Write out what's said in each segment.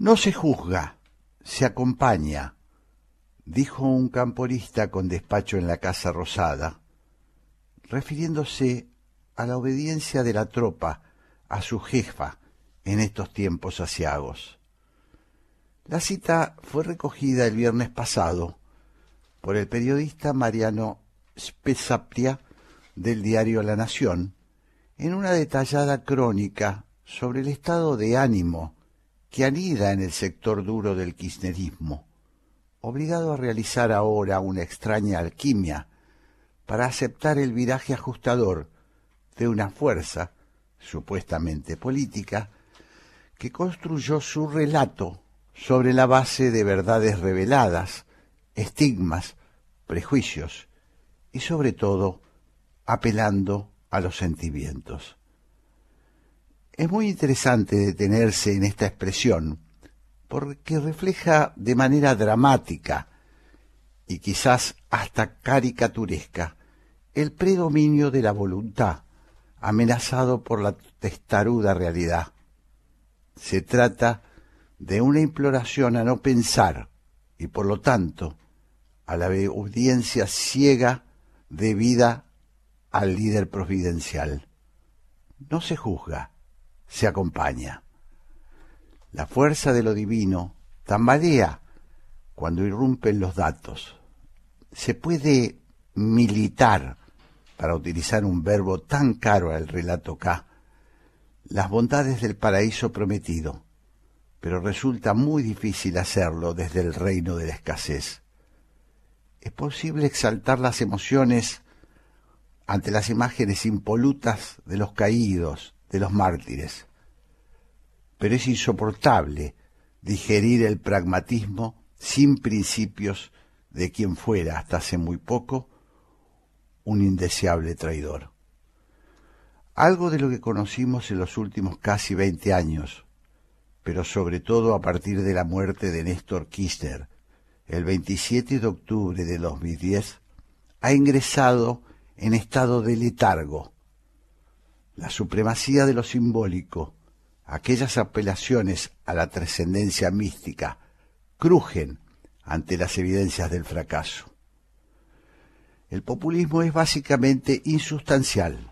No se juzga, se acompaña, dijo un camporista con despacho en la Casa Rosada, refiriéndose a la obediencia de la tropa a su jefa en estos tiempos asiagos. La cita fue recogida el viernes pasado por el periodista Mariano Spezapria del diario La Nación en una detallada crónica sobre el estado de ánimo que anida en el sector duro del kirchnerismo, obligado a realizar ahora una extraña alquimia para aceptar el viraje ajustador de una fuerza, supuestamente política, que construyó su relato sobre la base de verdades reveladas, estigmas, prejuicios y sobre todo apelando a los sentimientos. Es muy interesante detenerse en esta expresión porque refleja de manera dramática y quizás hasta caricaturesca el predominio de la voluntad amenazado por la testaruda realidad. Se trata de una imploración a no pensar y por lo tanto a la obediencia ciega debida al líder providencial. No se juzga, se acompaña. La fuerza de lo divino tambalea cuando irrumpen los datos. Se puede militar, para utilizar un verbo tan caro al relato K, las bondades del paraíso prometido, pero resulta muy difícil hacerlo desde el reino de la escasez. Es posible exaltar las emociones ante las imágenes impolutas de los caídos, de los mártires. Pero es insoportable digerir el pragmatismo sin principios de quien fuera hasta hace muy poco un indeseable traidor. Algo de lo que conocimos en los últimos casi veinte años, pero sobre todo a partir de la muerte de Néstor Kirchner, el 27 de octubre de 2010, ha ingresado en estado de letargo, la supremacía de lo simbólico, aquellas apelaciones a la trascendencia mística, crujen ante las evidencias del fracaso. El populismo es básicamente insustancial.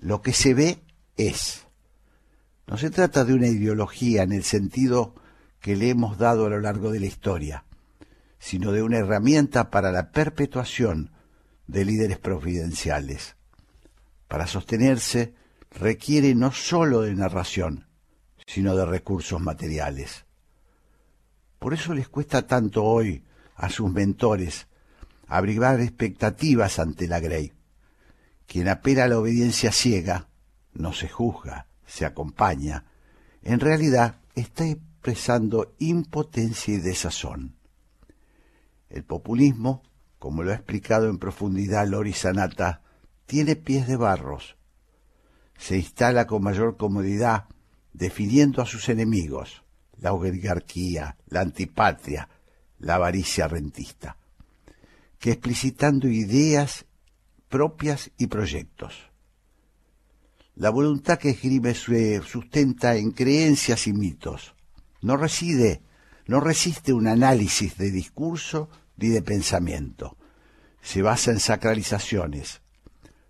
Lo que se ve es. No se trata de una ideología en el sentido que le hemos dado a lo largo de la historia, sino de una herramienta para la perpetuación de líderes providenciales para sostenerse requiere no sólo de narración, sino de recursos materiales. Por eso les cuesta tanto hoy a sus mentores abrigar expectativas ante la Grey. Quien apela a la obediencia ciega no se juzga, se acompaña. En realidad está expresando impotencia y desazón. El populismo, como lo ha explicado en profundidad Lori Sanata, tiene pies de barros. Se instala con mayor comodidad definiendo a sus enemigos, la oligarquía, la antipatria, la avaricia rentista, que explicitando ideas propias y proyectos. La voluntad que escribe se sustenta en creencias y mitos. No reside, no resiste un análisis de discurso ni de pensamiento. Se basa en sacralizaciones,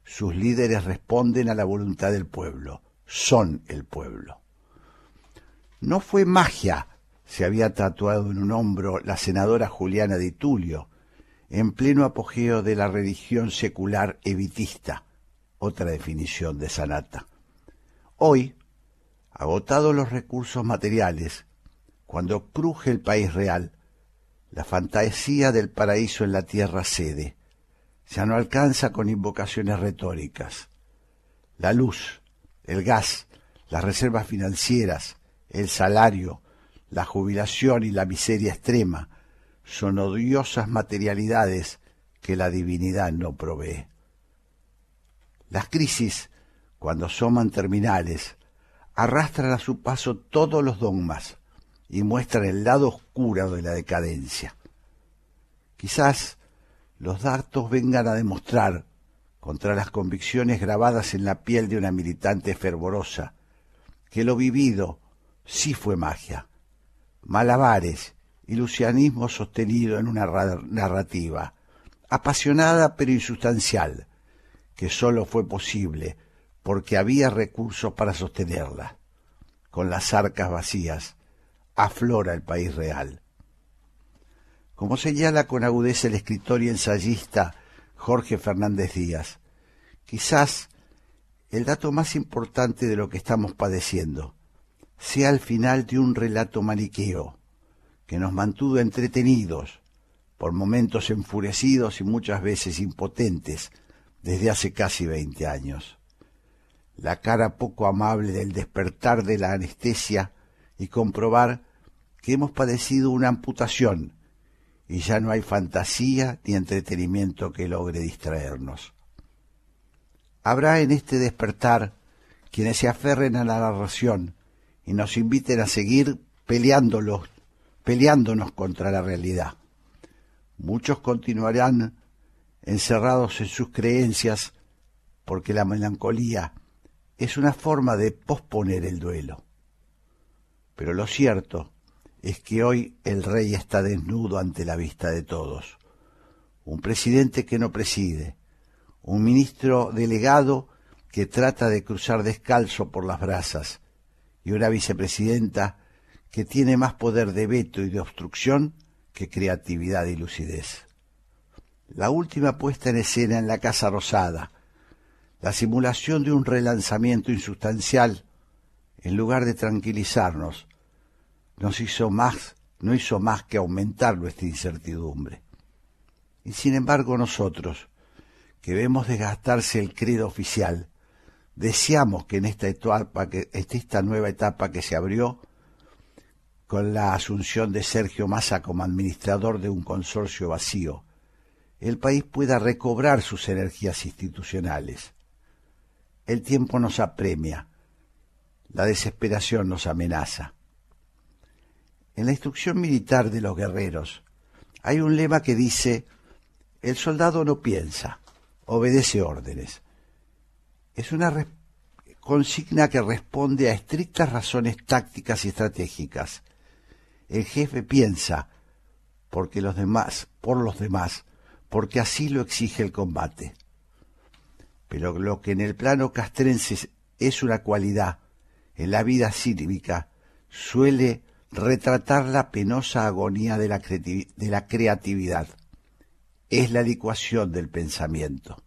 sus líderes responden a la voluntad del pueblo, son el pueblo. No fue magia, se había tatuado en un hombro la senadora Juliana de Tulio, en pleno apogeo de la religión secular evitista, otra definición de Sanata. Hoy, agotados los recursos materiales, cuando cruje el país real, la fantasía del paraíso en la tierra cede, ya no alcanza con invocaciones retóricas. La luz, el gas, las reservas financieras, el salario, la jubilación y la miseria extrema son odiosas materialidades que la divinidad no provee. Las crisis, cuando asoman terminales, arrastran a su paso todos los dogmas y muestran el lado oscuro de la decadencia. Quizás los datos vengan a demostrar, contra las convicciones grabadas en la piel de una militante fervorosa, que lo vivido sí fue magia, malabares, ilusionismo sostenido en una narrativa, apasionada pero insustancial, que sólo fue posible porque había recursos para sostenerla. Con las arcas vacías, aflora el país real. Como señala con agudeza el escritor y ensayista Jorge Fernández Díaz, quizás el dato más importante de lo que estamos padeciendo sea el final de un relato maniqueo que nos mantuvo entretenidos, por momentos enfurecidos y muchas veces impotentes, desde hace casi veinte años. La cara poco amable del despertar de la anestesia y comprobar que hemos padecido una amputación y ya no hay fantasía ni entretenimiento que logre distraernos. Habrá en este despertar quienes se aferren a la narración y nos inviten a seguir peleándolos, peleándonos contra la realidad. Muchos continuarán encerrados en sus creencias porque la melancolía es una forma de posponer el duelo. Pero lo cierto es que hoy el rey está desnudo ante la vista de todos. Un presidente que no preside, un ministro delegado que trata de cruzar descalzo por las brasas y una vicepresidenta que tiene más poder de veto y de obstrucción que creatividad y lucidez. La última puesta en escena en la Casa Rosada, la simulación de un relanzamiento insustancial, en lugar de tranquilizarnos, nos hizo más, no hizo más que aumentar nuestra incertidumbre. Y sin embargo nosotros, que vemos desgastarse el credo oficial, deseamos que en esta etapa, que esta nueva etapa que se abrió con la asunción de Sergio Massa como administrador de un consorcio vacío, el país pueda recobrar sus energías institucionales. El tiempo nos apremia, la desesperación nos amenaza. En la instrucción militar de los guerreros hay un lema que dice, el soldado no piensa, obedece órdenes. Es una consigna que responde a estrictas razones tácticas y estratégicas. El jefe piensa porque los demás, por los demás, porque así lo exige el combate. Pero lo que en el plano castrense es una cualidad, en la vida cívica suele retratar la penosa agonía de la, creatividad. Es la licuación del pensamiento.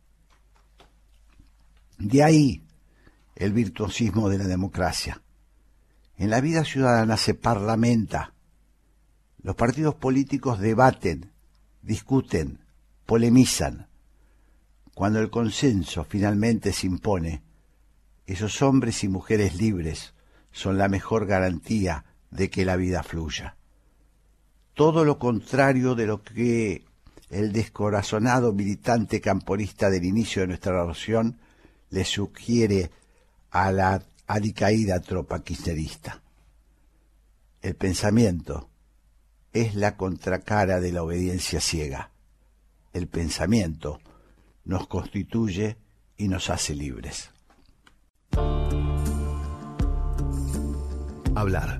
De ahí el virtuosismo de la democracia. En la vida ciudadana se parlamenta. Los partidos políticos debaten, discuten, polemizan. Cuando el consenso finalmente se impone, esos hombres y mujeres libres son la mejor garantía de que la vida fluya. Todo lo contrario de lo que el descorazonado militante camporista del inicio de nuestra relación le sugiere a la alicaída tropa kirchnerista. El pensamiento es la contracara de la obediencia ciega. El pensamiento nos constituye y nos hace libres. Hablar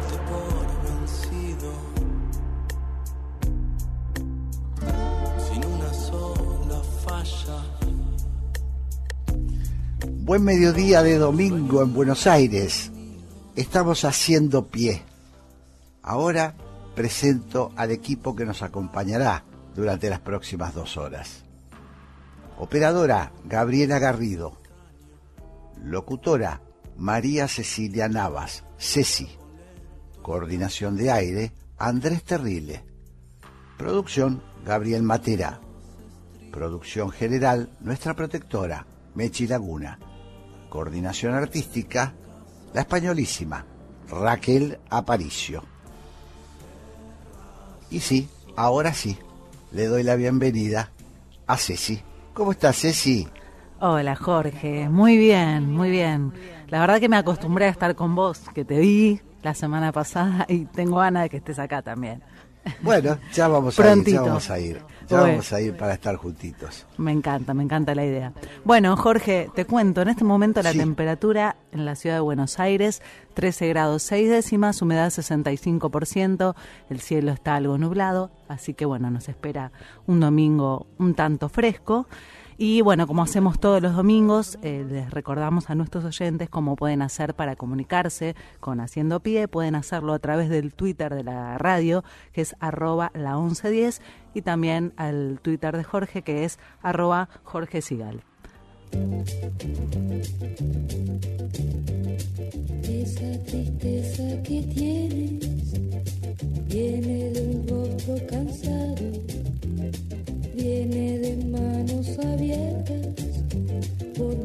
Buen mediodía de domingo en Buenos Aires. Estamos haciendo pie. Ahora presento al equipo que nos acompañará durante las próximas dos horas. Operadora Gabriela Garrido. Locutora María Cecilia Navas, Ceci. Coordinación de aire Andrés Terrile. Producción Gabriel Matera. Producción general nuestra protectora Mechi Laguna Coordinación artística, la españolísima Raquel Aparicio. Y sí, ahora sí, le doy la bienvenida a Ceci. ¿Cómo estás, Ceci? Hola, Jorge. Muy bien, muy bien. La verdad que me acostumbré a estar con vos, que te vi la semana pasada y tengo ganas de que estés acá también. Bueno, ya vamos a ir, ya vamos a ir. Ya vamos a ir para estar juntitos. Me encanta, me encanta la idea. Bueno, Jorge, te cuento, en este momento la temperatura en la ciudad de Buenos Aires, 13 grados 6 décimas, humedad 65%, el cielo está algo nublado, así que bueno, nos espera un domingo un tanto fresco. Y bueno, como hacemos todos los domingos, eh, les recordamos a nuestros oyentes cómo pueden hacer para comunicarse con Haciendo Pie. Pueden hacerlo a través del Twitter de la radio, que es arroba la 1110, y también al Twitter de Jorge, que es arroba Jorge Sigal. Esa tristeza que tienes viene de un rostro cansado viene de manos abiertas por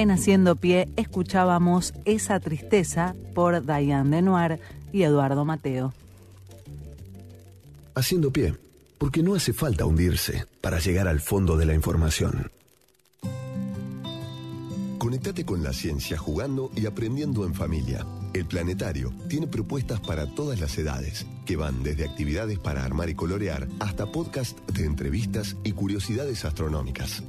En Haciendo Pie escuchábamos Esa Tristeza por Diane Denoir y Eduardo Mateo. Haciendo pie, porque no hace falta hundirse para llegar al fondo de la información. Conectate con la ciencia jugando y aprendiendo en familia. El Planetario tiene propuestas para todas las edades, que van desde actividades para armar y colorear hasta podcast de entrevistas y curiosidades astronómicas.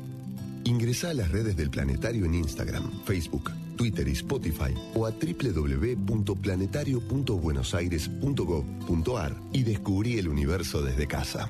Ingresa a las redes del Planetario en Instagram, Facebook, Twitter y Spotify o a www.planetario.buenosaires.gov.ar y descubrí el universo desde casa.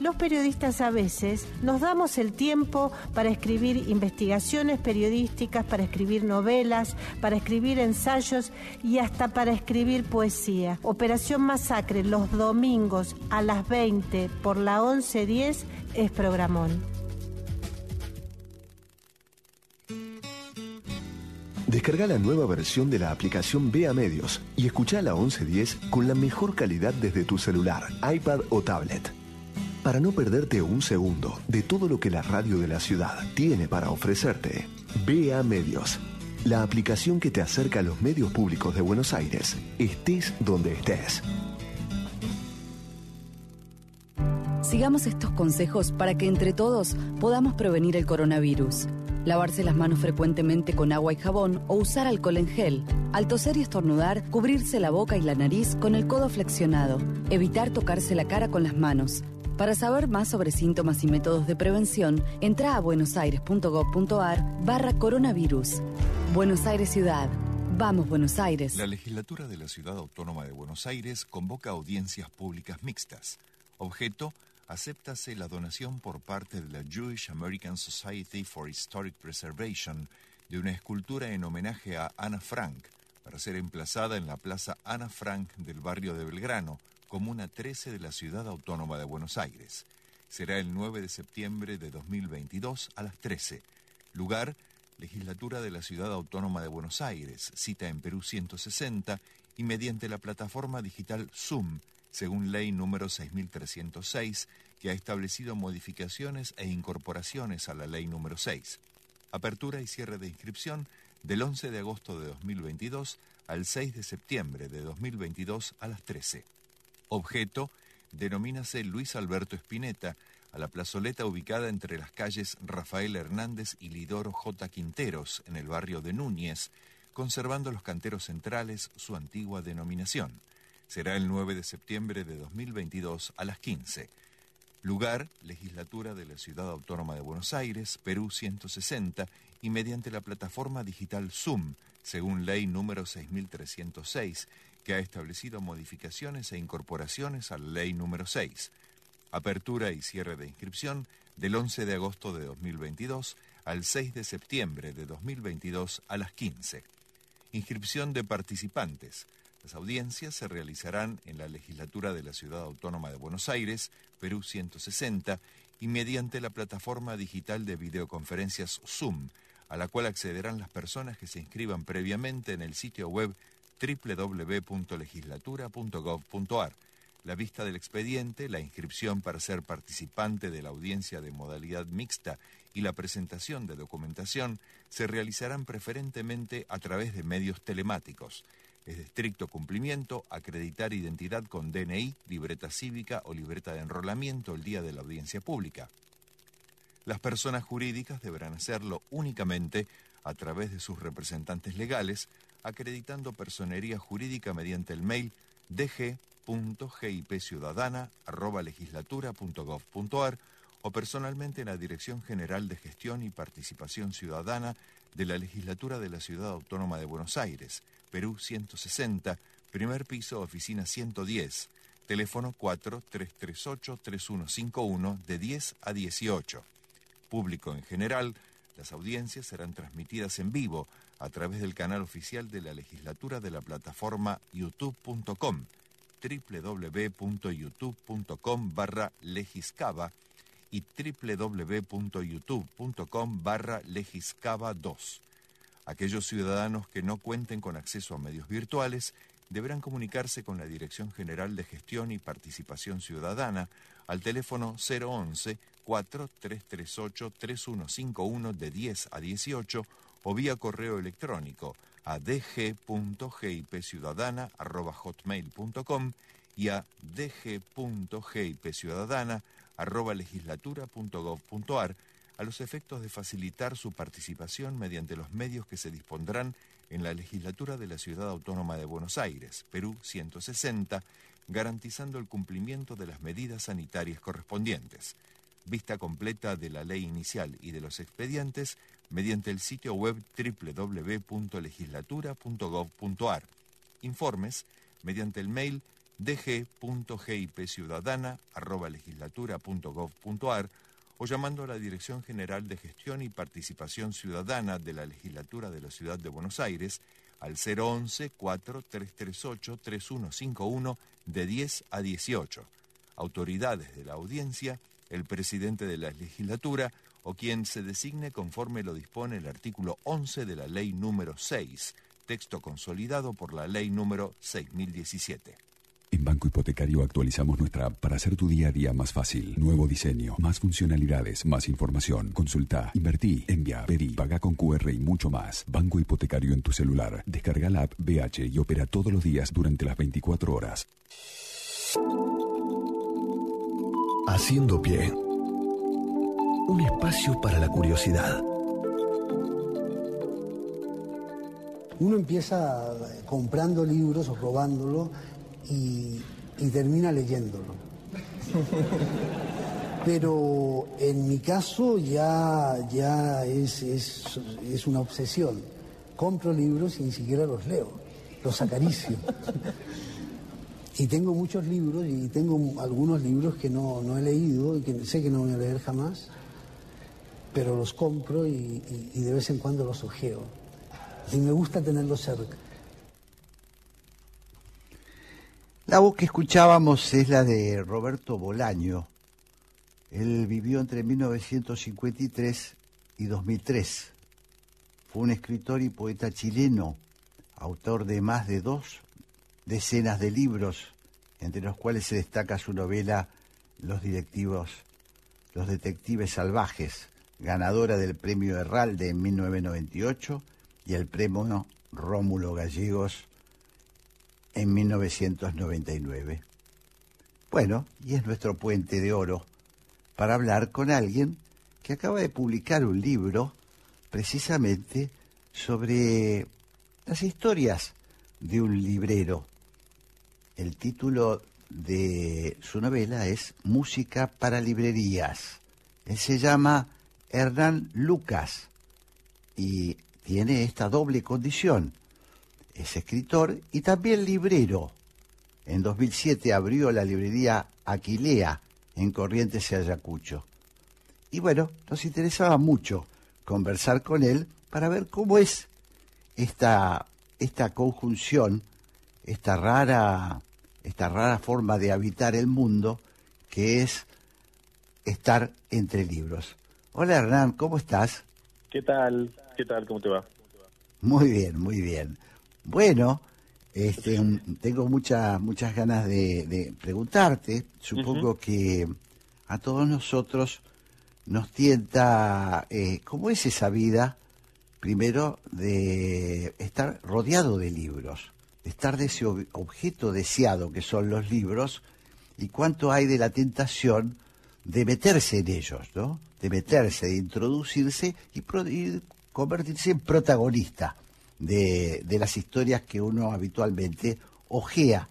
los periodistas a veces nos damos el tiempo para escribir investigaciones periodísticas, para escribir novelas, para escribir ensayos y hasta para escribir poesía. Operación Masacre los domingos a las 20 por la 1110 es programón. Descarga la nueva versión de la aplicación Vea Medios y escucha la 1110 con la mejor calidad desde tu celular, iPad o tablet. Para no perderte un segundo de todo lo que la radio de la ciudad tiene para ofrecerte, Vea Medios, la aplicación que te acerca a los medios públicos de Buenos Aires, estés donde estés. Sigamos estos consejos para que entre todos podamos prevenir el coronavirus. Lavarse las manos frecuentemente con agua y jabón o usar alcohol en gel. Al toser y estornudar, cubrirse la boca y la nariz con el codo flexionado. Evitar tocarse la cara con las manos. Para saber más sobre síntomas y métodos de prevención, entra a buenosaires.gov.ar barra coronavirus. Buenos Aires Ciudad. Vamos, Buenos Aires. La legislatura de la Ciudad Autónoma de Buenos Aires convoca audiencias públicas mixtas. Objeto, acéptase la donación por parte de la Jewish American Society for Historic Preservation de una escultura en homenaje a Ana Frank, para ser emplazada en la Plaza Ana Frank del barrio de Belgrano, comuna 13 de la Ciudad Autónoma de Buenos Aires. Será el 9 de septiembre de 2022 a las 13. Lugar, Legislatura de la Ciudad Autónoma de Buenos Aires, cita en Perú 160 y mediante la plataforma digital Zoom, según ley número 6306, que ha establecido modificaciones e incorporaciones a la ley número 6. Apertura y cierre de inscripción del 11 de agosto de 2022 al 6 de septiembre de 2022 a las 13. Objeto, denomínase Luis Alberto Espineta, a la plazoleta ubicada entre las calles Rafael Hernández y Lidoro J. Quinteros, en el barrio de Núñez, conservando los canteros centrales su antigua denominación. Será el 9 de septiembre de 2022 a las 15. Lugar, Legislatura de la Ciudad Autónoma de Buenos Aires, Perú 160, y mediante la plataforma digital Zoom, según ley número 6306, que ha establecido modificaciones e incorporaciones a la ley número 6 apertura y cierre de inscripción del 11 de agosto de 2022 al 6 de septiembre de 2022 a las 15. Inscripción de participantes. Las audiencias se realizarán en la legislatura de la Ciudad Autónoma de Buenos Aires, Perú 160, y mediante la plataforma digital de videoconferencias Zoom, a la cual accederán las personas que se inscriban previamente en el sitio web www.legislatura.gov.ar la vista del expediente, la inscripción para ser participante de la audiencia de modalidad mixta y la presentación de documentación se realizarán preferentemente a través de medios telemáticos. Es de estricto cumplimiento acreditar identidad con DNI, libreta cívica o libreta de enrolamiento el día de la audiencia pública. Las personas jurídicas deberán hacerlo únicamente a través de sus representantes legales, acreditando personería jurídica mediante el mail dg legislatura.gov.ar o personalmente en la Dirección General de Gestión y Participación Ciudadana de la Legislatura de la Ciudad Autónoma de Buenos Aires, Perú 160, primer piso, oficina 110, teléfono 4338-3151 de 10 a 18. Público en general, las audiencias serán transmitidas en vivo a través del canal oficial de la legislatura de la plataforma youtube.com www.youtube.com barra legiscava y www.youtube.com barra legiscava 2. Aquellos ciudadanos que no cuenten con acceso a medios virtuales deberán comunicarse con la Dirección General de Gestión y Participación Ciudadana al teléfono 011 4338 3151 de 10 a 18 o vía correo electrónico a dg.gipciudadana.hotmail.com y a dg.gipciudadana.legislatura.gov.ar a los efectos de facilitar su participación mediante los medios que se dispondrán en la legislatura de la Ciudad Autónoma de Buenos Aires, Perú 160, garantizando el cumplimiento de las medidas sanitarias correspondientes. Vista completa de la ley inicial y de los expedientes mediante el sitio web www.legislatura.gov.ar. Informes mediante el mail dg.gipciudadana.legislatura.gov.ar o llamando a la Dirección General de Gestión y Participación Ciudadana de la Legislatura de la Ciudad de Buenos Aires al 011-4338-3151 de 10 a 18. Autoridades de la audiencia, el presidente de la legislatura o quien se designe conforme lo dispone el artículo 11 de la ley número 6, texto consolidado por la ley número 6017. En Banco Hipotecario actualizamos nuestra app para hacer tu día a día más fácil. Nuevo diseño, más funcionalidades, más información. Consulta, invertí, envía, pedí, paga con QR y mucho más. Banco Hipotecario en tu celular. Descarga la app BH y opera todos los días durante las 24 horas. Haciendo pie. Un espacio para la curiosidad. Uno empieza comprando libros o robándolo y, y termina leyéndolo. Pero en mi caso ya, ya es, es, es una obsesión. compro libros y ni siquiera los leo, los acaricio. y tengo muchos libros y tengo algunos libros que no, no he leído y que sé que no voy a leer jamás, pero los compro y, de vez en cuando los ojeo. Y me gusta tenerlos cerca. La voz que escuchábamos es la de Roberto Bolaño. Él vivió entre 1953 y 2003. Fue un escritor y poeta chileno, autor de más de dos decenas de libros, entre los cuales se destaca su novela Los directivos, Los detectives salvajes, ganadora del premio Herralde en 1998 y el premio Rómulo Gallegos en 1999. Bueno, y es nuestro puente de oro para hablar con alguien que acaba de publicar un libro precisamente sobre las historias de un librero. El título de su novela es Música para librerías. Él se llama Hernán Lucas y tiene esta doble condición. Es escritor y también librero. En 2007 abrió la librería Aquilea en Corrientes y Ayacucho. Y bueno, nos interesaba mucho conversar con él para ver cómo es esta, esta conjunción, esta rara, esta rara forma de habitar el mundo que es estar entre libros. Hola Hernán, ¿cómo estás? ¿Qué tal? ¿Qué tal? ¿Cómo te va? Muy bien, muy bien. Bueno, este, tengo muchas muchas ganas de, de preguntarte. Supongo que a todos nosotros nos tienta, eh, ¿cómo es esa vida? Primero, de estar rodeado de libros, de estar de ese ob- objeto deseado que son los libros, y cuánto hay de la tentación de meterse en ellos, ¿no? De meterse, de introducirse y, pro- y convertirse en protagonista de, de las historias que uno habitualmente ojea,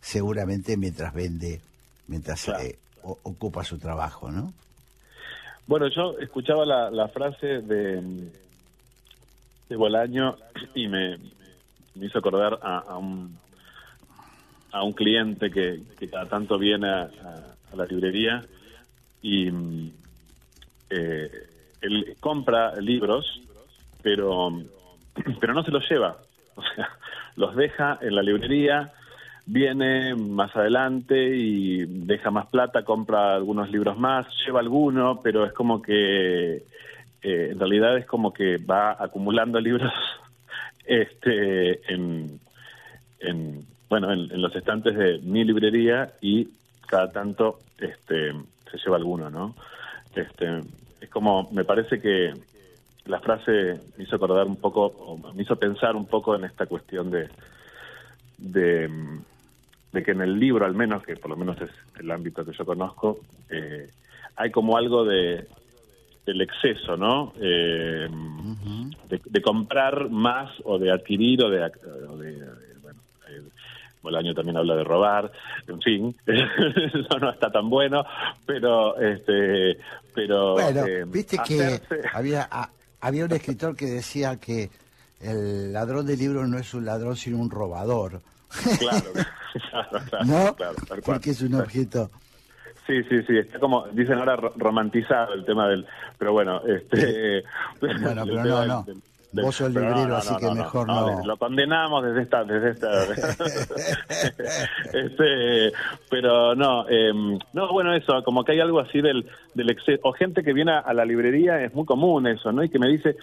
seguramente mientras vende, mientras eh, o- ocupa su trabajo, ¿no? Bueno, yo escuchaba la, la frase de, de Bolaño y me, me hizo acordar a, a un a un cliente que, que cada tanto viene a la librería y mm, eh, él compra libros, pero pero no se los lleva, o sea, los deja en la librería, viene más adelante y deja más plata, compra algunos libros más, lleva alguno, pero es como que eh, en realidad es como que va acumulando libros este en, en bueno en, en los estantes de mi librería y cada tanto este se lleva alguno, ¿no? Este es como me parece que la frase me hizo acordar un poco, o me hizo pensar un poco en esta cuestión de, de, de que en el libro, al menos, que por lo menos es el ámbito que yo conozco, eh, hay como algo de del exceso, ¿no? Eh, de, de comprar más o de adquirir o de, o de- Bolaño también habla de robar, en fin, eso no está tan bueno, pero este, pero Bueno, eh, viste que había, a- había un escritor que decía que el ladrón de libros no es un ladrón sino un robador, Claro, claro, claro, ¿no? claro. Porque es un objeto. Sí, sí, sí, está como, dicen ahora, ro- romantizado el tema del, pero bueno, este... Bueno, el pero no, del- no. del- Vos sos librero, así que mejor no. Lo condenamos desde esta, desde esta, este, pero no, em, no, bueno, eso, como que hay algo así del, del exceso, o gente que viene a, a la librería, es muy común eso, ¿no? Y que me dice,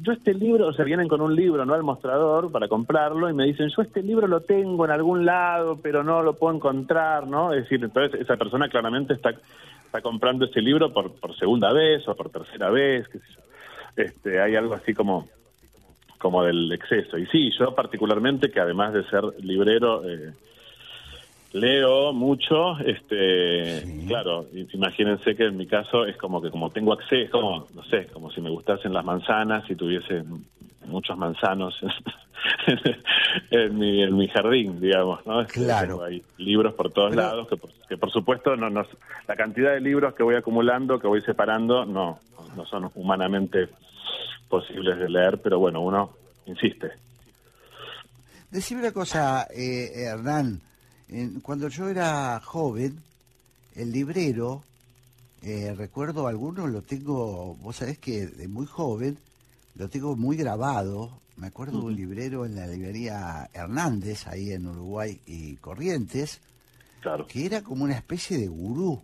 yo este libro, o sea, vienen con un libro, ¿no? Al mostrador para comprarlo y me dicen, yo este libro lo tengo en algún lado, pero no lo puedo encontrar, ¿no? Es decir, entonces esa persona claramente está, está comprando ese libro por, por segunda vez o por tercera vez, qué sé yo. Este, hay algo así como como del exceso. Y sí, yo particularmente, que además de ser librero, eh, leo mucho, este, claro, imagínense que en mi caso es como que como tengo acceso, como, no sé, como si me gustasen las manzanas y tuviese muchos manzanos en, mi, en mi jardín, digamos, ¿no? Este, Claro. ahí libros por todos lados, que por, que por supuesto no, no, la cantidad de libros que voy acumulando, que voy separando, no, no son humanamente posibles de leer, pero bueno, uno insiste. Decime una cosa, eh, Hernán. En- cuando yo era joven, el librero, eh, recuerdo algunos, lo tengo, vos sabés que de muy joven, lo tengo muy grabado. Me acuerdo de un librero en la librería Hernández, ahí en Uruguay y Corrientes, Claro. que era como una especie de gurú,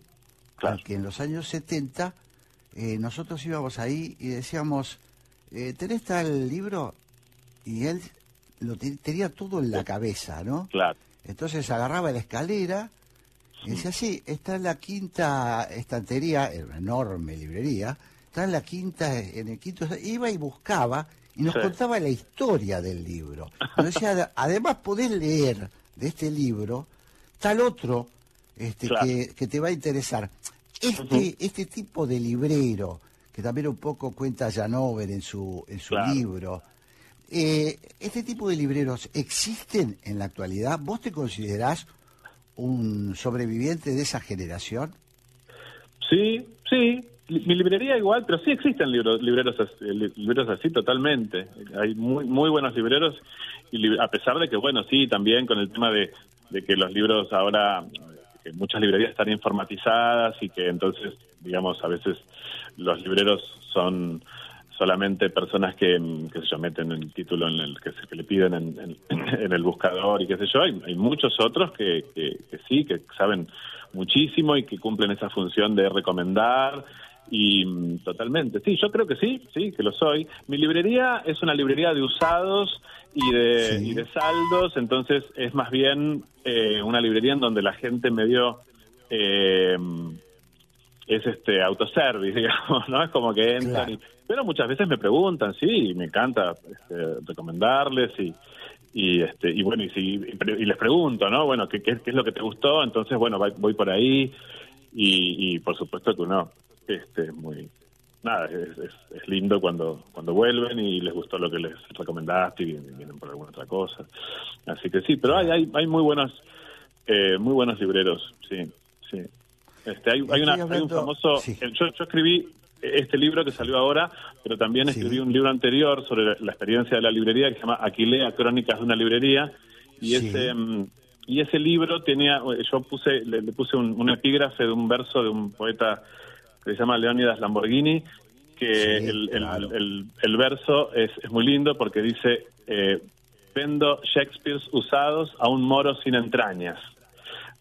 Claro. que en los años 70 eh, nosotros íbamos ahí y decíamos, eh, ¿tenés tal libro? Y él lo te- tenía todo en la cabeza, ¿no? Claro. Entonces agarraba la escalera y decía, sí, está en la quinta estantería, era una enorme librería, está en la quinta, en el quinto, iba y buscaba y nos Sí. contaba la historia del libro. Nos decía, "Ad- además podés leer de este libro tal otro este, Claro. que, que te va a interesar. Este, este tipo de librero, que también un poco cuenta Janover en su, en su Claro. libro, eh, ¿Este tipo de libreros existen en la actualidad? ¿Vos te considerás un sobreviviente de esa generación? Sí, sí. Mi librería igual, pero sí existen libros, libreros, eh, li- libreros así totalmente. Hay muy, muy buenos libreros, y a pesar de que, bueno, sí, también con el tema de, de que los libros ahora, que muchas librerías están informatizadas y que entonces, digamos, a veces los libreros son solamente personas que, mm, qué sé yo, meten el título en el que, se- que le piden en, en- en el buscador y qué sé yo. Hay, hay muchos otros que, que, que sí, que saben muchísimo y que cumplen esa función de recomendar y mm, totalmente. Sí, yo creo que sí, sí, que lo soy. Mi librería es una librería de usados y de, Sí. y de saldos, entonces es más bien eh, una librería en donde la gente medio... Eh, es este autoservice, digamos, ¿no? Es como que entran Claro. y- Pero muchas veces me preguntan, sí, me encanta este, recomendarles y, y este y bueno, y, si, y, les pregunto, ¿no? Bueno, ¿qué, qué, es lo que te gustó? Entonces, bueno, voy, voy por ahí y, y por supuesto que uno, este, muy... Nada, es, es, es lindo cuando cuando vuelven y les gustó lo que les recomendaste y vienen, vienen por alguna otra cosa. Así que sí, pero hay, hay, hay muy buenos eh, muy buenos libreros, sí, sí. Este, hay, hay, una, hay un famoso... sí. eh, Yo, yo escribí este libro que salió ahora, pero también Sí. escribí un libro anterior sobre la, la experiencia de la librería que se llama Aquilea, Crónicas de una librería, y Sí. ese mm, y ese libro tenía, yo puse le, le puse un, un epígrafe de un verso de un poeta que se llama Leónidas Lamborghini, que Sí, el, el- claro. el- el verso es, es muy lindo porque dice, eh, vendo Shakespeares usados a un moro sin entrañas.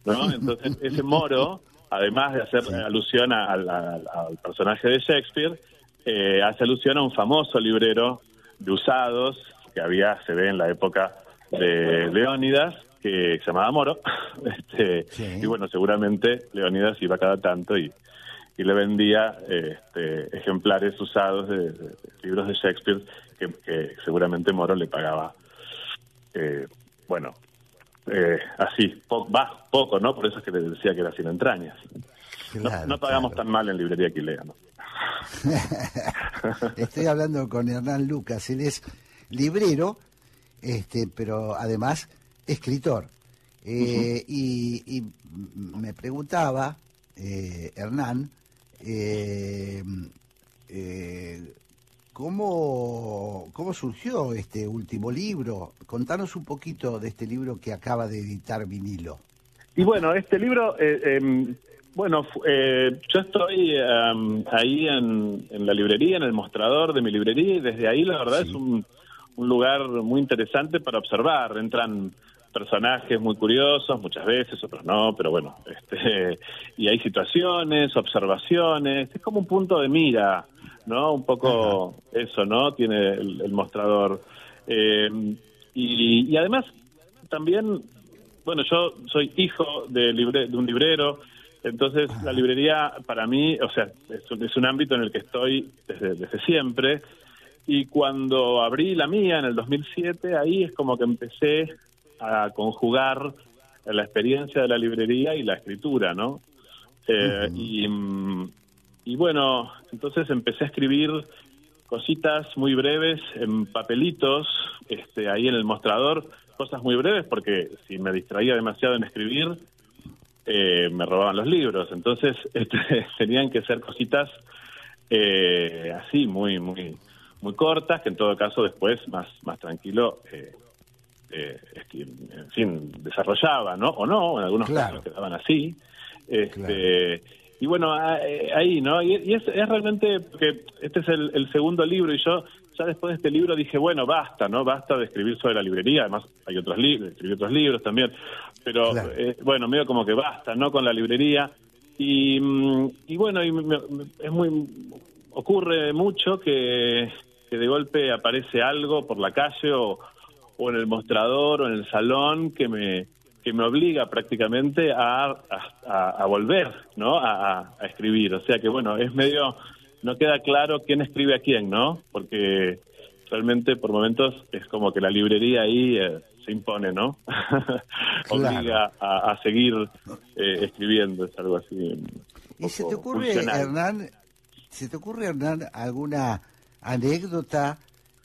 ¿no? Entonces, ese moro, además de hacer alusión a- al, personaje de Shakespeare, eh, hace alusión a un famoso librero de usados que había, se ve en la época de Leónidas, que se llamaba Moro. Este, Sí. Y bueno, seguramente Leónidas iba cada tanto y, y le vendía este, ejemplares usados de, de- de libros de Shakespeare que, que seguramente Moro le pagaba, eh, bueno, eh, así, po- va, poco, ¿no? Por eso es que le decía que era sin entrañas. No- Claro, no, pagamos claro. tan mal en librería Aquilea, ¿no? Estoy hablando con Hernán Lucas, él es librero, este, pero además escritor. Eh, y, y me preguntaba, eh, Hernán, eh, eh, ¿cómo, ¿cómo surgió este último libro? Contanos un poquito de este libro que acaba de editar Vinilo. Y bueno, este libro, eh, em, bueno, eh, yo estoy em, ahí en, en la librería, en el mostrador de mi librería, y desde ahí la verdad Sí. es un, un lugar muy interesante para observar. Entran personajes muy curiosos, muchas veces, otros no, pero bueno, este, y hay situaciones, observaciones, es como un punto de mira, ¿no? Un poco eso, ¿no? Tiene el, el mostrador. Eh, y, y además, también bueno, yo soy hijo de, libre- de un librero, entonces la librería para mí, o sea, es un, es un ámbito en el que estoy desde, desde siempre. Y cuando abrí la mía en el 2007, ahí es como que empecé a conjugar la experiencia de la librería y la escritura, ¿no? Eh, y, y bueno, entonces empecé a escribir cositas muy breves en papelitos, este, ahí en el mostrador, cosas muy breves porque si me distraía demasiado en escribir, eh, me robaban los libros. Entonces este, tenían que ser cositas eh, así, muy, muy, muy cortas, que en todo caso después, más, más tranquilo, eh, eh, en fin, desarrollaba, ¿no? O no, en algunos casos quedaban así. Este, Y bueno, ahí, ¿no? Y, es, realmente, porque este es el, segundo libro y yo ya después de este libro dije, bueno, basta, ¿no? Basta de escribir sobre la librería, además hay otros libros, escribí otros libros también, pero eh, bueno, medio como que basta, ¿no? Con la librería. Y, mm, y bueno, y es muy, ocurre mucho que, que de golpe aparece algo por la calle o, o en el mostrador o en el salón que me que me obliga prácticamente a, a, volver ¿no? A, a, escribir. O sea que, bueno, es medio, no queda claro quién escribe a quién, ¿no? Porque realmente por momentos es como que la librería ahí eh, se impone, ¿no? obliga a, seguir eh, escribiendo, es algo así. ¿Y se te ocurre, Hernán, se te ocurre, Hernán, alguna anécdota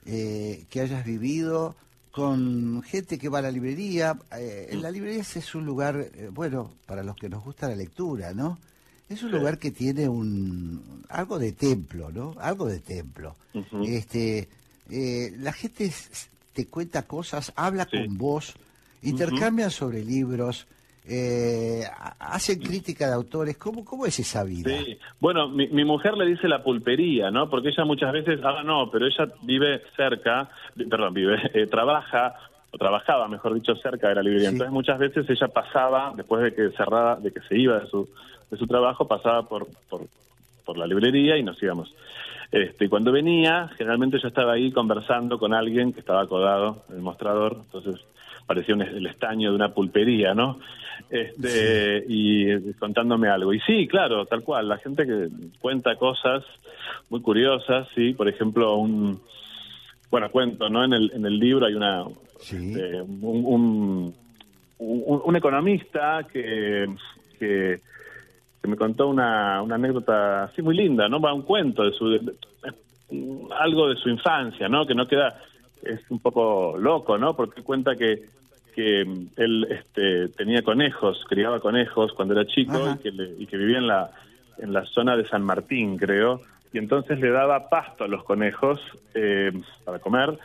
eh, que hayas vivido con gente que va a la librería. Eh, la librería es un lugar, eh, bueno, para los que nos gusta la lectura, ¿no? Es un lugar que tiene un algo de templo, ¿no? Algo de templo. Este, eh, la gente te cuenta cosas, habla con vos, intercambian sobre libros eh, hacen crítica de autores. ¿Cómo, ¿Cómo es esa vida? Sí, bueno, mi, mujer le dice la pulpería, ¿no? Porque ella muchas veces, ahora no, pero ella vive cerca, perdón, vive, eh, trabaja o trabajaba, mejor dicho, cerca de la librería. Entonces muchas veces ella pasaba, después de que cerraba, de que se iba de su, de su trabajo, pasaba por, por, por la librería y nos íbamos. Este, y cuando venía, generalmente yo estaba ahí conversando con alguien que estaba acodado en el mostrador, entonces parecía el estaño de una pulpería, ¿no? Este, y contándome algo. Y sí, claro, tal cual, la gente que cuenta cosas muy curiosas, sí, por ejemplo, un, bueno, cuento, ¿no? En el, en el libro hay una, este, un, un, economista que, que, me contó una, una anécdota así muy linda, ¿no? Va un cuento de su, algo de su infancia, ¿no? Que no queda, es un poco loco, ¿no? Porque cuenta que que él este, tenía conejos, criaba conejos cuando era chico y que, vivía en la, en la zona de San Martín, creo, y entonces le daba pasto a los conejos eh, para comer.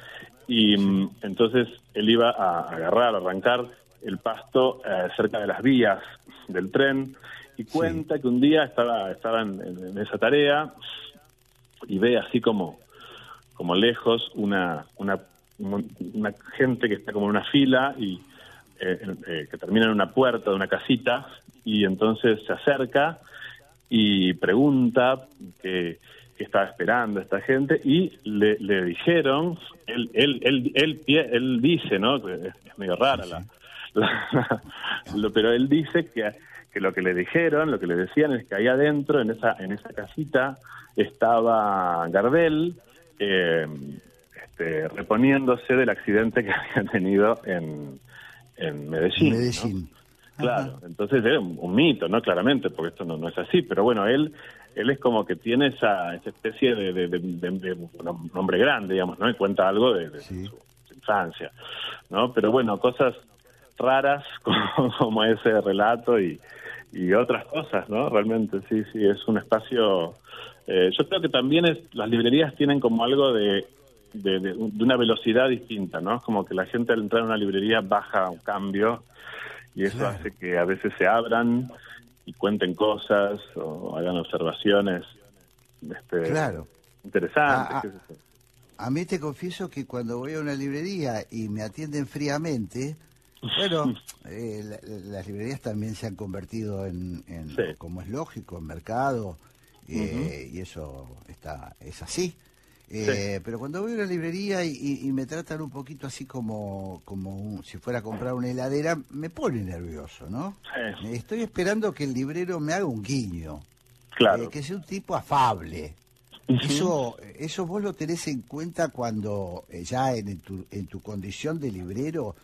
Y mm, entonces él iba a agarrar, a arrancar el pasto eh, cerca de las vías del tren. Y cuenta que un día estaba, estaba en, esa tarea y ve así como, como lejos una, una una gente que está como en una fila y eh, eh, que termina en una puerta de una casita y entonces se acerca y pregunta qué, estaba esperando esta gente y le, dijeron, él, él, él, él, él dice, ¿no? Es medio rara la, pero él dice que, que lo que le dijeron, lo que le decían es que ahí adentro, en esa, en esa casita, estaba Gardel, eh, este, reponiéndose del accidente que había tenido en, en Medellín. Medellín. Claro, entonces es un, mito, ¿no? Claramente, porque esto no, no es así, pero bueno, él él es como que tiene esa, esa especie de, de, un hombre grande, digamos, ¿no? Y cuenta algo de, su, infancia, ¿no? Pero bueno, cosas raras como, ese relato y, y otras cosas, ¿no? Realmente, sí, sí, es un espacio... Eh, yo creo que también es, las librerías tienen como algo de de, una velocidad distinta, ¿no? Es como que la gente al entrar a una librería baja un cambio y eso hace que a veces se abran y cuenten cosas o hagan observaciones este, claro. interesantes. A, mí te confieso que cuando voy a una librería y me atienden fríamente, bueno, eh, las librerías también se han convertido en, como es lógico, en mercado, eh, y eso está es así. Eh, pero cuando voy a una librería y, me tratan un poquito así como, como si fuera a comprar una heladera, me pone nervioso, ¿no? Estoy esperando que el librero me haga un guiño. Claro. Eh, que sea un tipo afable. Eso, eso vos lo tenés en cuenta cuando eh, ya en tu, en tu condición de librero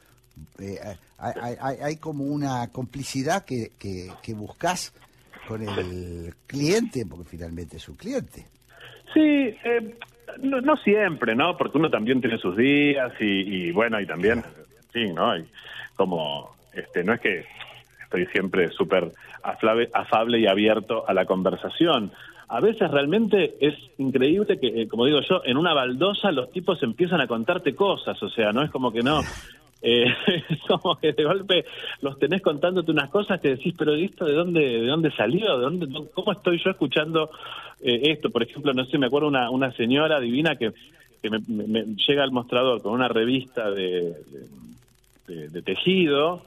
hay, hay, como una complicidad que, que, que buscas con el cliente, porque finalmente es un cliente. Sí, eh, no, no, siempre, ¿no? Porque uno también tiene sus días y, bueno, y también, sí, ¿no? Y como, este, no es que estoy siempre súper afable, y abierto a la conversación. a veces realmente es increíble que, eh, como digo yo, en una baldosa los tipos empiezan a contarte cosas, o sea, no es como que no, eh, como que de golpe los tenés contándote unas cosas que decís, pero ¿esto de dónde, de dónde salió? ¿De dónde, ¿Cómo estoy yo escuchando eh, esto? Por ejemplo, no sé, me acuerdo una, una señora divina que, que me, me- me llega al mostrador con una revista de, de- de- de tejido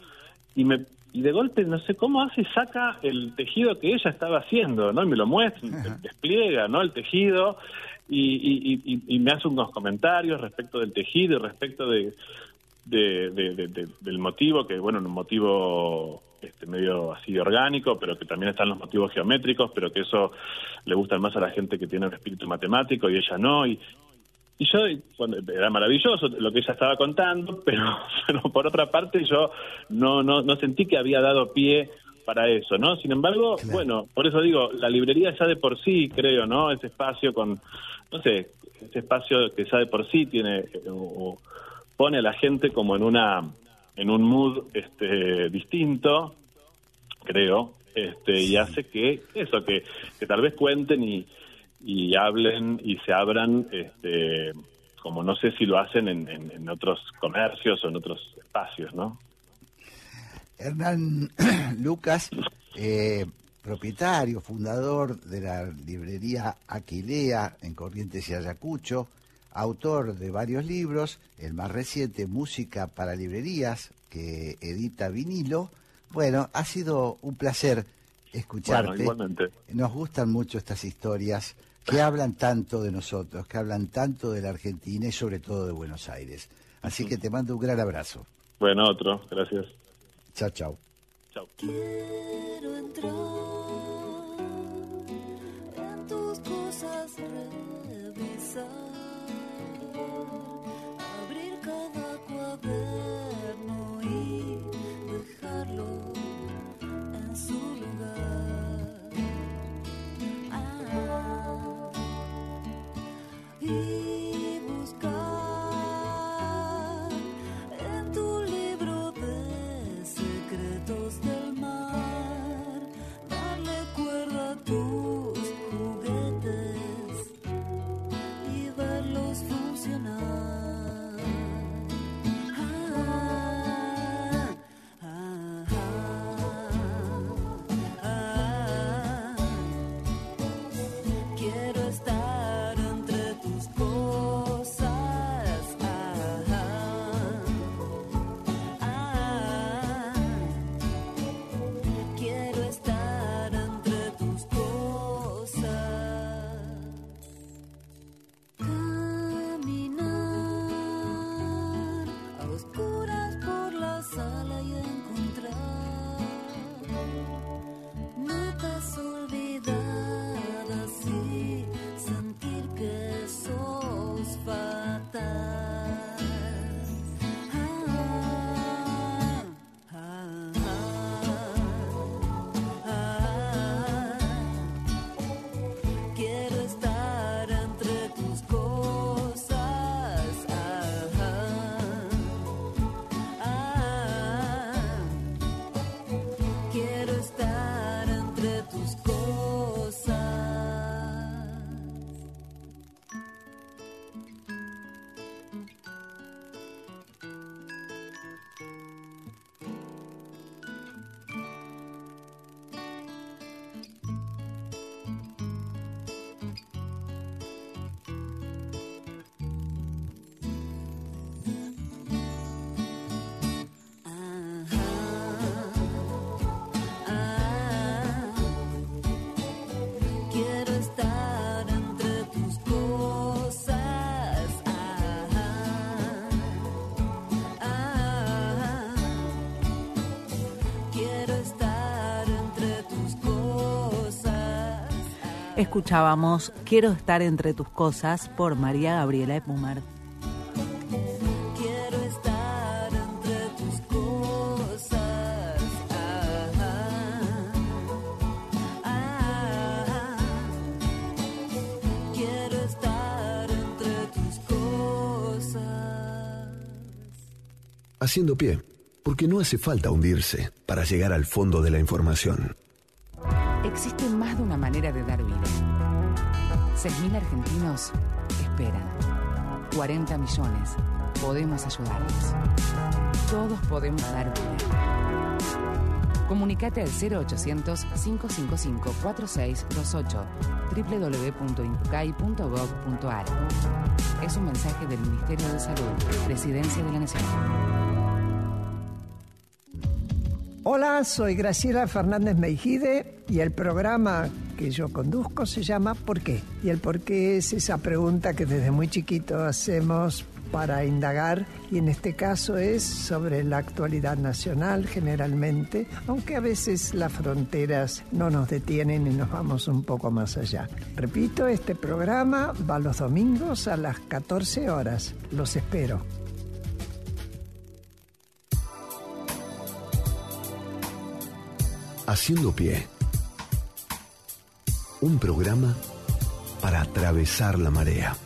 y me y de golpe no sé cómo hace saca el tejido que ella estaba haciendo no y me lo muestra despliega no el tejido y- y- y me hace unos comentarios respecto del tejido y respecto de, de- de- de- de- del motivo que bueno un motivo este medio así orgánico pero que también están los motivos geométricos pero que eso le gustan más a la gente que tiene un espíritu matemático y ella no y y yo, bueno, era maravilloso lo que ella estaba contando, pero, pero por otra parte yo no, no, no sentí que había dado pie para eso, ¿no? Sin embargo, bueno, por eso digo, la librería ya de por sí, creo, ¿no? Ese espacio con, no sé, ese espacio que ya de por sí tiene, eh, o- o pone a la gente como en una, en un mood este, distinto, creo, este, y hace que eso, que, que tal vez cuenten y, y hablen y se abran, este, como no sé si lo hacen en, en- en otros comercios o en otros espacios, ¿no? Hernán Lucas, eh, propietario, fundador de la librería Aquilea en Corrientes y Ayacucho, autor de varios libros, el más reciente, Música para Librerías, que edita vinilo. Bueno, ha sido un placer escucharte. Bueno, igualmente. Nos gustan mucho estas historias que hablan tanto de nosotros, que hablan tanto de la Argentina y sobre todo de Buenos Aires. Así que te mando un gran abrazo. Bueno, otro, gracias. Chao, chao. Chao. Quiero entrar en tus cosas, revisar, abrir cada cuaderno y dejarlo en su lugar. Ah, Escuchábamos Quiero estar entre tus cosas por María Gabriela Epumar. Quiero estar entre tus cosas. Ah, ah, quiero estar entre tus cosas. Haciendo pie, porque no hace falta hundirse para llegar al fondo de la información. Existe más de una manera de dar vida. 6.000 argentinos esperan. 40 millones. Podemos ayudarlos. Todos podemos dar vida. Comunicate al 0800-555-4628 www.impucay.gov.ar Es un mensaje del Ministerio de Salud, Presidencia de la Nación. Soy Graciela Fernández Meijide y el programa que yo conduzco se llama ¿Por qué? Y el por qué es esa pregunta que desde muy chiquito hacemos para indagar y en este caso es sobre la actualidad nacional generalmente, aunque a veces las fronteras no nos detienen y nos vamos un poco más allá. Repito, este programa va los domingos a las 14 horas. Los espero. Haciendo pie. Un programa para atravesar la marea.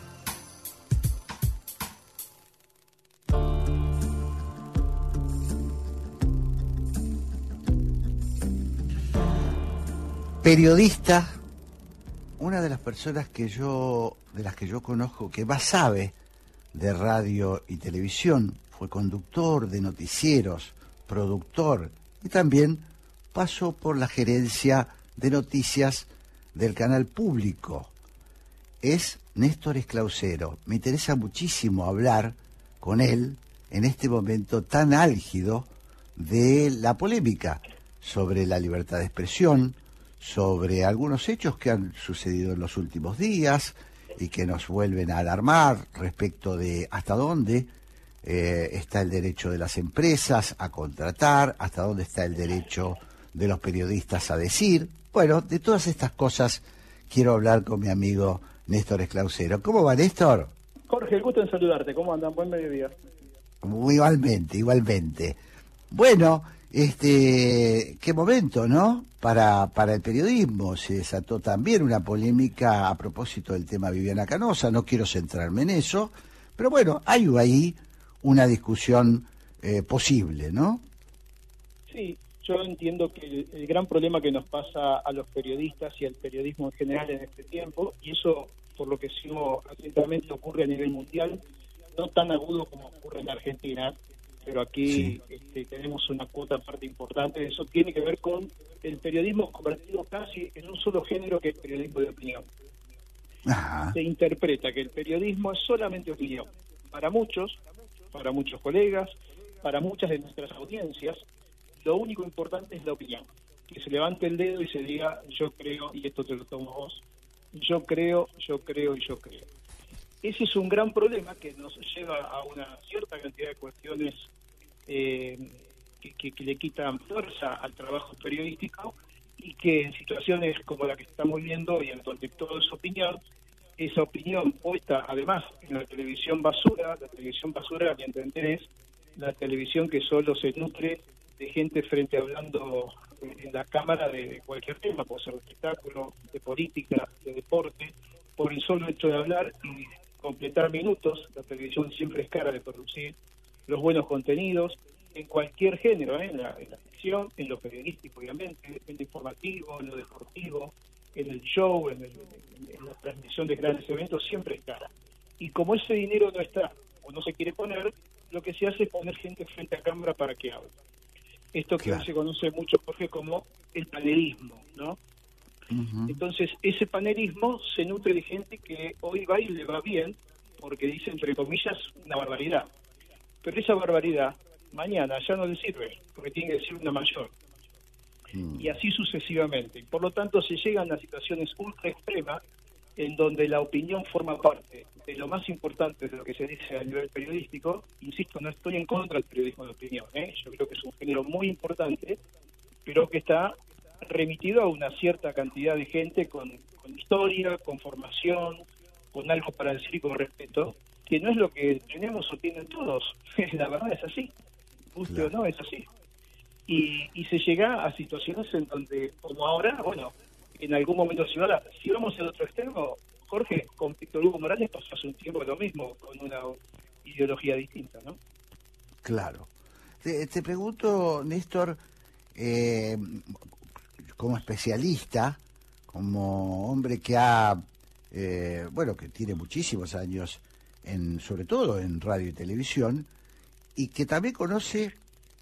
Periodista, una de las personas que yo, de las que yo conozco que más sabe de radio y televisión, fue conductor de noticieros, productor y también pasó por la gerencia de noticias del canal público. Es Néstor Esclausero. Me interesa muchísimo hablar con él en este momento tan álgido de la polémica sobre la libertad de expresión, sobre algunos hechos que han sucedido en los últimos días y que nos vuelven a alarmar respecto de hasta dónde eh, está el derecho de las empresas a contratar, hasta dónde está el derecho de los periodistas a decir. Bueno, de todas estas cosas quiero hablar con mi amigo Néstor Esclausero. ¿Cómo va, Néstor? Jorge, el gusto en saludarte. ¿Cómo andan? Buen mediodía. Igualmente, igualmente. Bueno, este, qué momento, ¿no? Para, para el periodismo se desató también una polémica a propósito del tema Viviana Canosa. No quiero centrarme en eso, pero bueno, hay ahí una discusión eh, posible, ¿no? Sí, yo entiendo que el, el, gran problema que nos pasa a los periodistas y al periodismo en general en este tiempo, y eso por lo que sigo atentamente ocurre a nivel mundial, no tan agudo como ocurre en Argentina, pero aquí sí. este, tenemos una cuota parte importante eso, tiene que ver con el periodismo convertido casi en un solo género que es periodismo de opinión. Ajá. Se interpreta que el periodismo es solamente opinión. Para muchos, para muchos colegas, para muchas de nuestras audiencias, lo único importante es la opinión. Que se levante el dedo y se diga, yo creo, y esto te lo tomo vos, yo creo, yo creo y yo creo. Ese es un gran problema que nos lleva a una cierta cantidad de cuestiones eh, que, le quitan fuerza al trabajo periodístico y que en situaciones como la que estamos viendo y en donde todo es opinión, esa opinión puesta además en la televisión basura, la televisión basura a mi entender es la televisión que solo se nutre de gente frente hablando en la cámara de cualquier tema, puede ser de espectáculo, de política, de deporte, por el solo hecho de hablar y completar minutos, la televisión siempre es cara de producir los buenos contenidos, en cualquier género, ¿eh? en, la, en, ficción, en lo periodístico, obviamente, en lo informativo, en lo deportivo, en el show, en, el, en, la transmisión de grandes eventos, siempre es cara. Y como ese dinero no está o no se quiere poner, lo que se hace es poner gente frente a cámara para que hable. Esto que claro. se conoce mucho, Jorge, como el panelismo, ¿no? Uh -huh. Entonces, ese panelismo se nutre de gente que hoy va y le va bien, porque dice, entre comillas, una barbaridad. Pero esa barbaridad mañana ya no le sirve, porque tiene que decir una mayor. Mm. Y así sucesivamente. Por lo tanto, se llegan a situaciones ultra extremas en donde la opinión forma parte de lo más importante de lo que se dice a nivel periodístico. Insisto, no estoy en contra del periodismo de opinión. ¿eh? Yo creo que es un género muy importante, pero que está remitido a una cierta cantidad de gente con, con historia, con formación, con algo para decir y con respeto, que no es lo que tenemos o tienen todos. la verdad es así. Guste claro. o no, es así. Y, y se llega a situaciones en donde, como ahora, bueno, en algún momento si, ahora, si vamos al otro extremo, Jorge, con Víctor Hugo Morales pasó hace un tiempo lo mismo, con una ideología distinta, ¿no? Claro. Te, te pregunto, Néstor, eh, como especialista, como hombre que ha eh, bueno, que tiene muchísimos años, en, sobre todo en radio y televisión, y que también conoce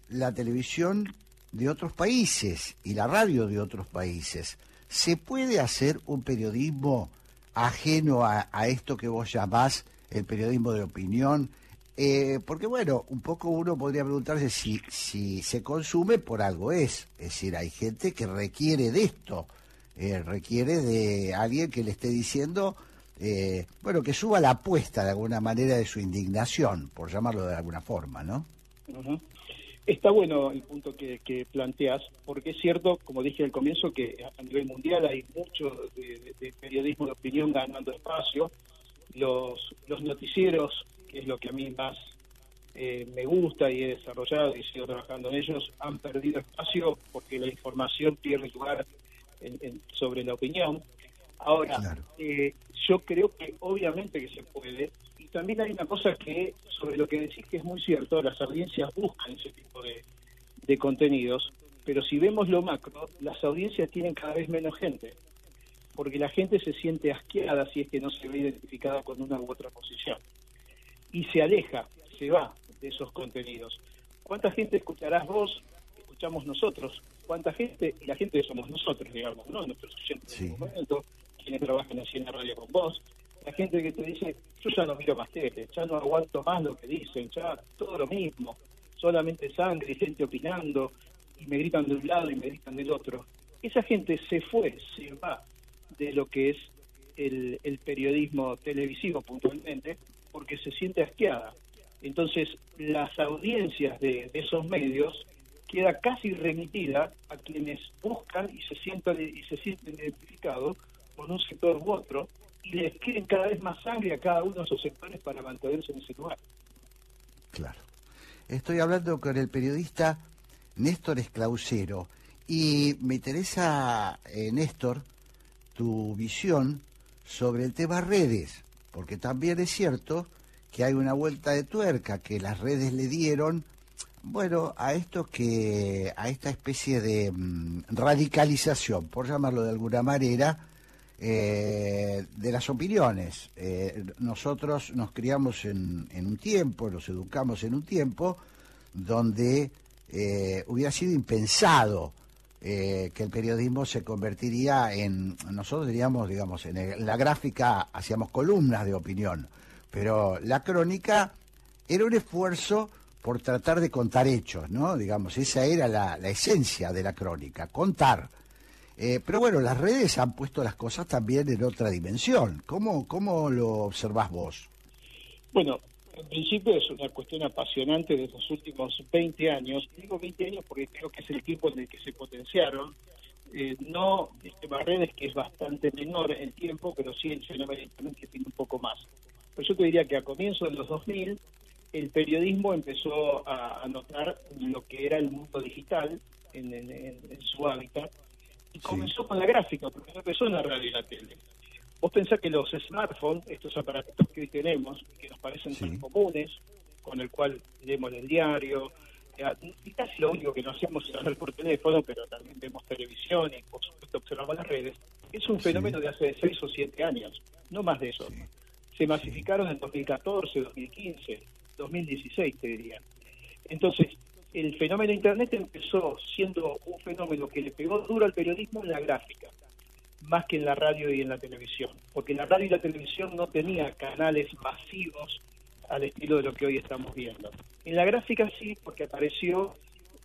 la televisión de otros países y la radio de otros países. ¿Se puede hacer un periodismo ajeno a, esto que vos llamás el periodismo de opinión? Eh, porque bueno, un poco uno podría preguntarse si, si se consume por algo es. Es decir, hay gente que requiere de esto, eh, requiere de alguien que le esté diciendo, eh, bueno, que suba la apuesta de alguna manera de su indignación, por llamarlo de alguna forma, ¿no? Está bueno el punto que, que planteas, porque es cierto, como dije al comienzo, que a nivel mundial hay mucho de, periodismo de opinión ganando espacio. Los, los noticieros, que es lo que a mí más eh, me gusta y he desarrollado y sigo trabajando en ellos, han perdido espacio porque la información pierde lugar en- en- sobre la opinión. Ahora, eh, yo creo que obviamente que se puede. También hay una cosa que, sobre lo que decís que es muy cierto, las audiencias buscan ese tipo de, de contenidos, pero si vemos lo macro, las audiencias tienen cada vez menos gente, porque la gente se siente asqueada si es que no se ve identificada con una u otra posición. Y se aleja, se va de esos contenidos. ¿Cuánta gente escucharás vos? Escuchamos nosotros. ¿Cuánta gente? Y la gente somos nosotros, digamos, ¿no? Nuestros oyentes en este momento, quienes trabajan así en la radio con vos. La gente que te dice, yo ya no miro más tele, ya no aguanto más lo que dicen, ya todo lo mismo, solamente sangre y gente opinando, y me gritan de un lado y me gritan del otro. Esa gente se fue, se va de lo que es el, periodismo televisivo puntualmente, porque se siente asqueada. Entonces, las audiencias de, de esos medios queda casi remitida a quienes buscan y se sientan y se sienten identificados con un sector u otro y les quieren cada vez más sangre a cada uno de esos sectores para mantenerse en ese lugar. Claro. Estoy hablando con el periodista Néstor Esclausero y me interesa, eh, Néstor, tu visión sobre el tema redes, porque también es cierto que hay una vuelta de tuerca que las redes le dieron, bueno, a esto que, a esta especie de mm, radicalización, por llamarlo de alguna manera, eh, de las opiniones. Eh, nosotros nos criamos en, en un tiempo, nos educamos en un tiempo donde eh, hubiera sido impensado eh, que el periodismo se convertiría en, nosotros diríamos, digamos, en, la gráfica hacíamos columnas de opinión, pero la crónica era un esfuerzo por tratar de contar hechos, ¿no? Digamos, esa era la esencia de la crónica, contar. Eh, pero bueno, las redes han puesto las cosas también en otra dimensión. ¿Cómo, cómo lo observás vos? Bueno, en principio es una cuestión apasionante de los últimos 20 años. Digo 20 años porque creo que es el tiempo en el que se potenciaron. Eh, no este, redes que es bastante menor en tiempo, pero sí el fenómeno de que tiene un poco más. Pues yo te diría que a comienzos de los 2000 el periodismo empezó a, notar lo que era el mundo digital en su hábitat y comenzó con la gráfica, porque no empezó en la radio y la tele. Vos pensás que los smartphones, estos aparatos que hoy tenemos, que nos parecen tan comunes, con el cual leemos el diario, y casi lo único que no hacemos es hablar por teléfono, pero también vemos televisión y por supuesto observamos las redes, es un fenómeno de hace 6 o 7 años, no más de eso. Se masificaron en 2014, 2015, 2016, te diría. Entonces, el fenómeno de Internet empezó siendo un fenómeno que le pegó duro al periodismo en la gráfica, más que en la radio y en la televisión, porque la radio y la televisión no tenía canales masivos al estilo de lo que hoy estamos viendo. En la gráfica sí, porque apareció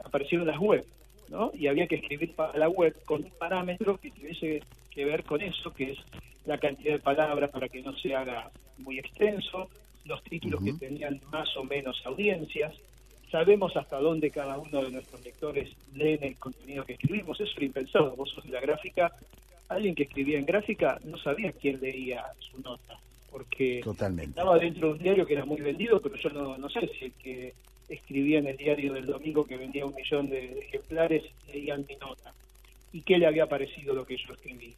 aparecieron las web, ¿no? Y había que escribir para la web con un parámetro que tuviese que ver con eso, que es la cantidad de palabras para que no se haga muy extenso, los títulos que tenían más o menos audiencias, sabemos hasta dónde cada uno de nuestros lectores leen el contenido que escribimos, eso era impensado, vos sos de la gráfica, alguien que escribía en gráfica no sabía quién leía su nota, porque Totalmente. estaba dentro de un diario que era muy vendido, pero yo no, no sé si el que escribía en el diario del domingo que vendía un millón de, de ejemplares leían mi nota y qué le había parecido lo que yo escribí.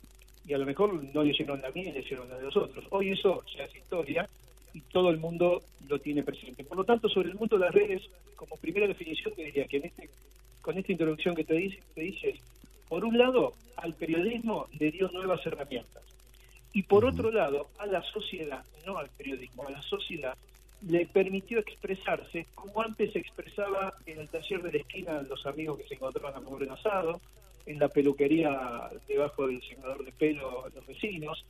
Y a lo mejor no leyeron la mía y leyeron la de los otros. Hoy eso ya es historia y todo el mundo lo tiene presente. Por lo tanto, sobre el mundo de las redes, como primera definición, te diría que en este, con esta introducción que te dice, te dices, por un lado, al periodismo le dio nuevas herramientas. Y por otro lado, a la sociedad, no al periodismo, a la sociedad, le permitió expresarse como antes se expresaba en el taller de la esquina los amigos que se encontraban a comer asado, en la peluquería debajo del secador de pelo los vecinos,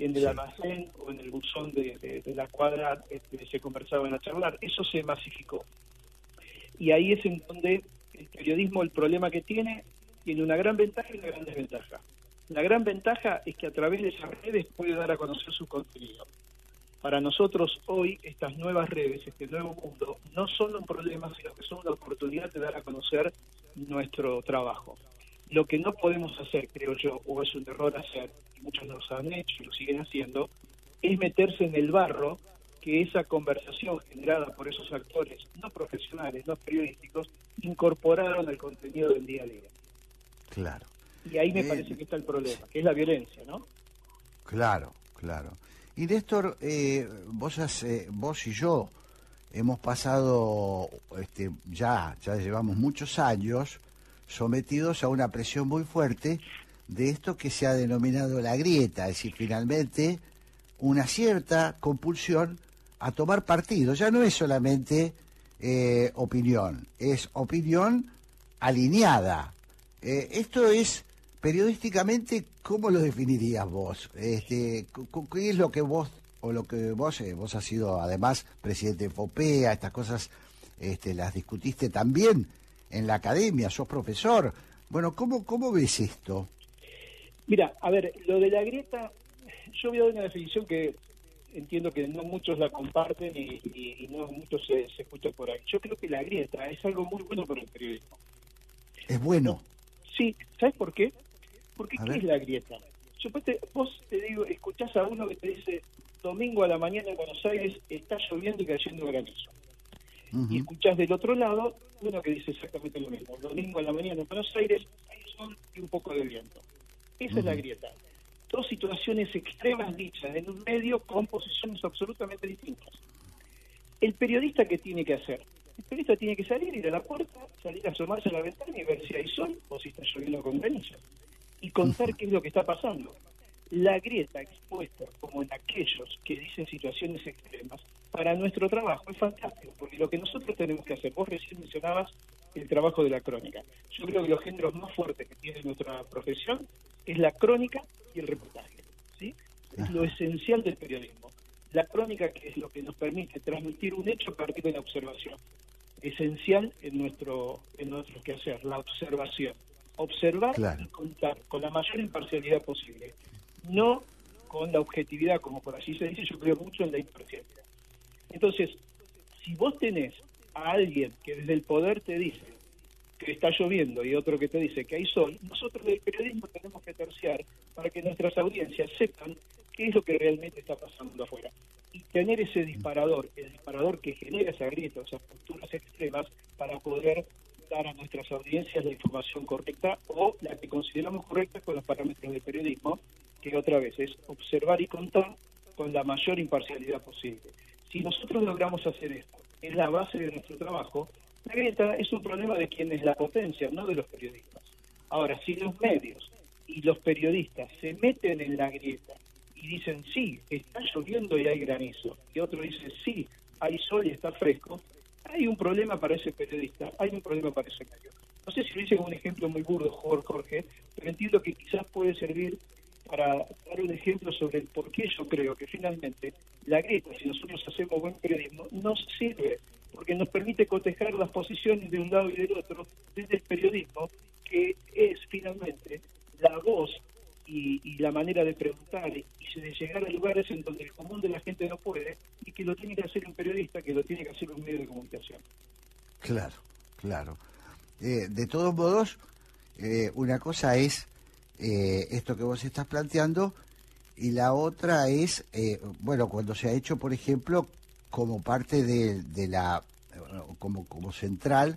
en el almacén o en el buzón de, de- de la cuadra este, se conversaban a charlar. Eso se masificó. Y ahí es en donde el periodismo, el problema que tiene, tiene una gran ventaja y una gran desventaja. La gran ventaja es que a través de esas redes puede dar a conocer su contenido. Para nosotros hoy estas nuevas redes, este nuevo mundo, no son un problema, sino que son una oportunidad de dar a conocer nuestro trabajo. Lo que no podemos hacer, creo yo, o es un error hacer, y muchos lo han hecho y lo siguen haciendo, es meterse en el barro que esa conversación generada por esos actores no profesionales, no periodísticos, incorporaron al contenido del día a día. Claro, Y ahí me Eh, parece que está el problema, que es la violencia, ¿no? claro, claro. Y Néstor, eh, vos, has, eh, vos y yo hemos pasado, este, ya, ya llevamos muchos años sometidos a una presión muy fuerte de esto que se ha denominado la grieta, es decir, finalmente una cierta compulsión a tomar partido. Ya no es solamente eh, opinión, es opinión alineada. Eh, esto es periodísticamente, ¿cómo lo definirías vos? Este, ¿Qué es lo que vos, o lo que vos, eh, vos has sido además presidente de FOPEA, estas cosas este, las discutiste también en la academia, sos profesor. Bueno, ¿cómo, cómo ves esto? Mira, a ver, lo de la grieta, yo voy a dar una definición que entiendo que no muchos la comparten y, y- y no muchos se, se escucha por ahí. Yo creo que la grieta es algo muy bueno para el periodismo. Es bueno. Sí, ¿sabes por qué? Porque A ¿qué ver. es la grieta? Yo pues vos te digo, escuchás a uno que te dice, domingo a la mañana en Buenos Aires está lloviendo y cayendo granizo. Y escuchás del otro lado uno que dice exactamente lo mismo. Domingo a la mañana en Buenos Aires hay sol y un poco de viento. Esa es la grieta. Dos situaciones extremas dichas en un medio con posiciones absolutamente distintas. El periodista, ¿qué tiene que hacer? El periodista tiene que salir, ir a la puerta, salir a asomarse a la ventana y ver si hay sol o si está lloviendo con granizo. Y contar qué es lo que está pasando. La grieta expuesta, como en aquellos que dicen situaciones extremas, para nuestro trabajo es fantástico, porque lo que nosotros tenemos que hacer, vos recién mencionabas el trabajo de la crónica. Yo creo que los géneros más fuertes que tiene nuestra profesión es la crónica y el reportaje. ¿sí? Es lo esencial del periodismo. La crónica que es lo que nos permite transmitir un hecho a partir de la observación. Esencial en nuestro, en nuestro quehacer, la observación. Observar Claro. y contar con la mayor imparcialidad posible. No con la objetividad, como por allí se dice, yo creo mucho en la imparcialidad. Entonces, si vos tenés a alguien que desde el poder te dice que está lloviendo y otro que te dice que hay sol, nosotros del periodismo tenemos que terciar para que nuestras audiencias sepan qué es lo que realmente está pasando afuera. Y tener ese disparador, el disparador que genera esa grieta, esas posturas extremas, para poder dar a nuestras audiencias la información correcta o la que consideramos correcta con los parámetros del periodismo, que otra vez es observar y contar con la mayor imparcialidad posible. Si nosotros logramos hacer esto, es la base de nuestro trabajo, la grieta es un problema de quienes la potencian, no de los periodistas. Ahora, si los medios y los periodistas se meten en la grieta y dicen, sí, está lloviendo y hay granizo, y otro dice, sí, hay sol y está fresco, hay un problema para ese periodista, hay un problema para ese medio. No sé si lo hice con un ejemplo muy burdo, Jorge, pero entiendo que quizás puede servir para dar un ejemplo sobre el por qué yo creo que finalmente la grieta, si nosotros hacemos buen periodismo, nos sirve, porque nos permite cotejar las posiciones de un lado y del otro desde el periodismo, que es finalmente la voz y, la manera de preguntar y de llegar a lugares en donde el común de la gente no puede y que lo tiene que hacer un periodista, que lo tiene que hacer un medio de comunicación. Claro, claro. Eh, de todos modos, eh, una cosa es eh, esto que vos estás planteando y la otra es, eh, bueno, cuando se ha hecho, por ejemplo, como parte de, de la, como, como central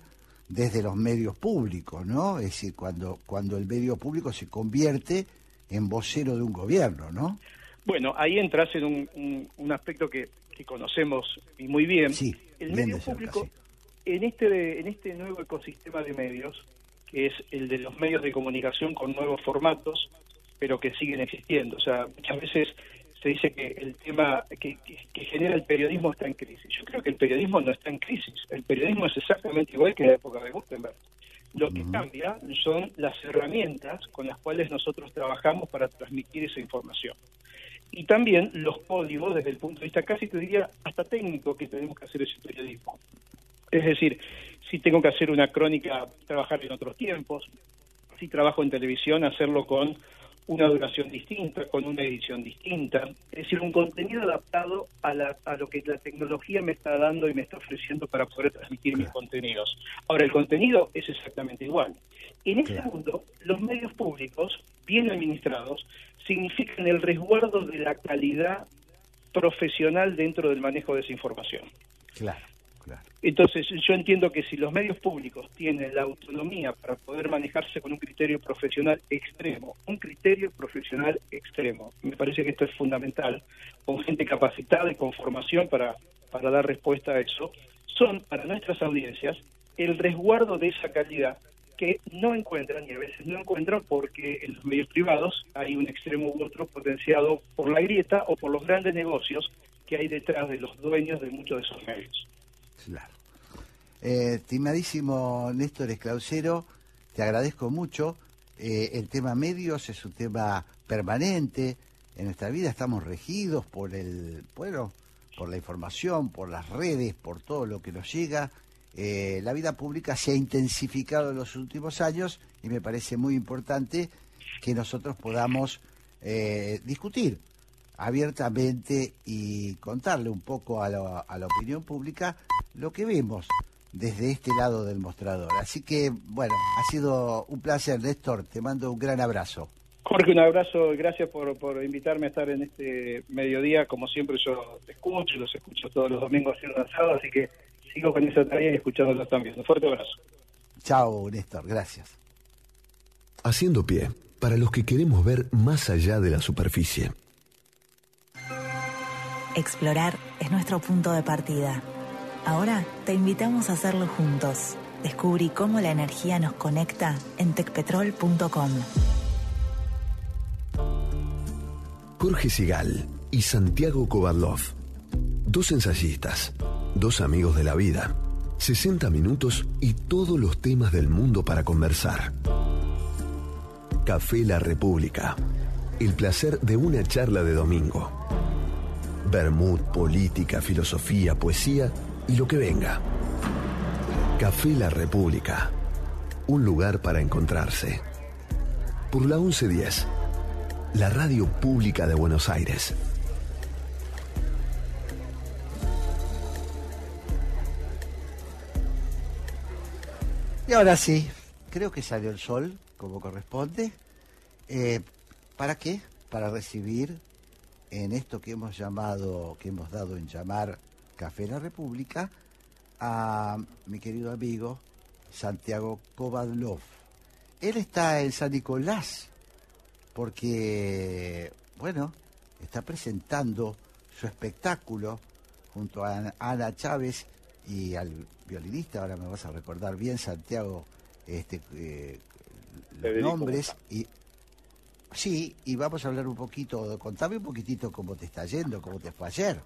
desde los medios públicos, ¿no? Es decir, cuando, cuando el medio público se convierte en vocero de un gobierno, ¿no? Bueno, ahí entras en un, un- un aspecto que, que conocemos y muy bien. Sí, el bien medio cerca, público, en este en este nuevo ecosistema de medios, que es el de los medios de comunicación con nuevos formatos, pero que siguen existiendo. O sea, muchas veces se dice que el tema que, que, genera el periodismo está en crisis. Yo creo que el periodismo no está en crisis. El periodismo es exactamente igual que en la época de Gutenberg. Lo que cambia son las herramientas con las cuales nosotros trabajamos para transmitir esa información. Y también los códigos desde el punto de vista casi te diría hasta técnico que tenemos que hacer ese periodismo. Es decir, si tengo que hacer una crónica, trabajar en otros tiempos, si trabajo en televisión, hacerlo con una duración distinta, con una edición distinta, es decir, un contenido adaptado a, lo que la tecnología me está dando y me está ofreciendo para poder transmitir mis contenidos. Ahora, el contenido es exactamente igual. En este mundo, los medios públicos, bien administrados, significan el resguardo de la calidad profesional dentro del manejo de esa información. Claro. Entonces, yo entiendo que si los medios públicos tienen la autonomía para poder manejarse con un criterio profesional extremo, un criterio profesional extremo, me parece que esto es fundamental, con gente capacitada y con formación para, para dar respuesta a eso, son para nuestras audiencias el resguardo de esa calidad que no encuentran y a veces no encuentran porque en los medios privados hay un extremo u otro potenciado por la grieta o por los grandes negocios que hay detrás de los dueños de muchos de esos medios. Claro. Eh, estimadísimo Néstor Esclausero, te agradezco mucho. Eh, el tema medios es un tema permanente. En nuestra vida estamos regidos por el, bueno, por la información, por las redes, por todo lo que nos llega. Eh, la vida pública se ha intensificado en los últimos años y me parece muy importante que nosotros podamos discutir abiertamente y contarle un poco a, a la opinión pública lo que vemos desde este lado del mostrador. Así que, bueno, ha sido un placer, Néstor. Te mando un gran abrazo. Jorge, un abrazo y gracias por, por invitarme a estar en este mediodía. Como siempre, yo te escucho, los escucho todos los domingos haciendo asado, así que sigo con esa tarea y escuchándolos también. Un fuerte abrazo. Chao, Néstor. Gracias. Haciendo pie, para los que queremos ver más allá de la superficie. Explorar es nuestro punto de partida Ahora te invitamos a hacerlo juntos. Descubrí cómo la energía nos conecta en tecpetrol.com. Jorge Sigal y Santiago Kovadlov. Dos ensayistas, dos amigos de la vida. 60 minutos y todos los temas del mundo para conversar. Café La República. El placer de una charla de domingo. Bermud, política, filosofía, poesía y lo que venga. Café La República. Un lugar para encontrarse. Por la 1110. La radio pública de Buenos Aires. Y ahora sí, creo que salió el sol, como corresponde. Eh, ¿Para qué? Para recibir en esto que hemos llamado, que hemos dado en llamar Café La República a mi querido amigo Santiago Kovadlov. Él está en San Nicolás porque, bueno, está presentando su espectáculo junto a Ana Chávez y al violinista, ahora me vas a recordar bien, Santiago, este, eh, los nombres. Y, sí, y vamos a hablar un poquito, contame un poquitito cómo te está yendo, cómo te fue ayer.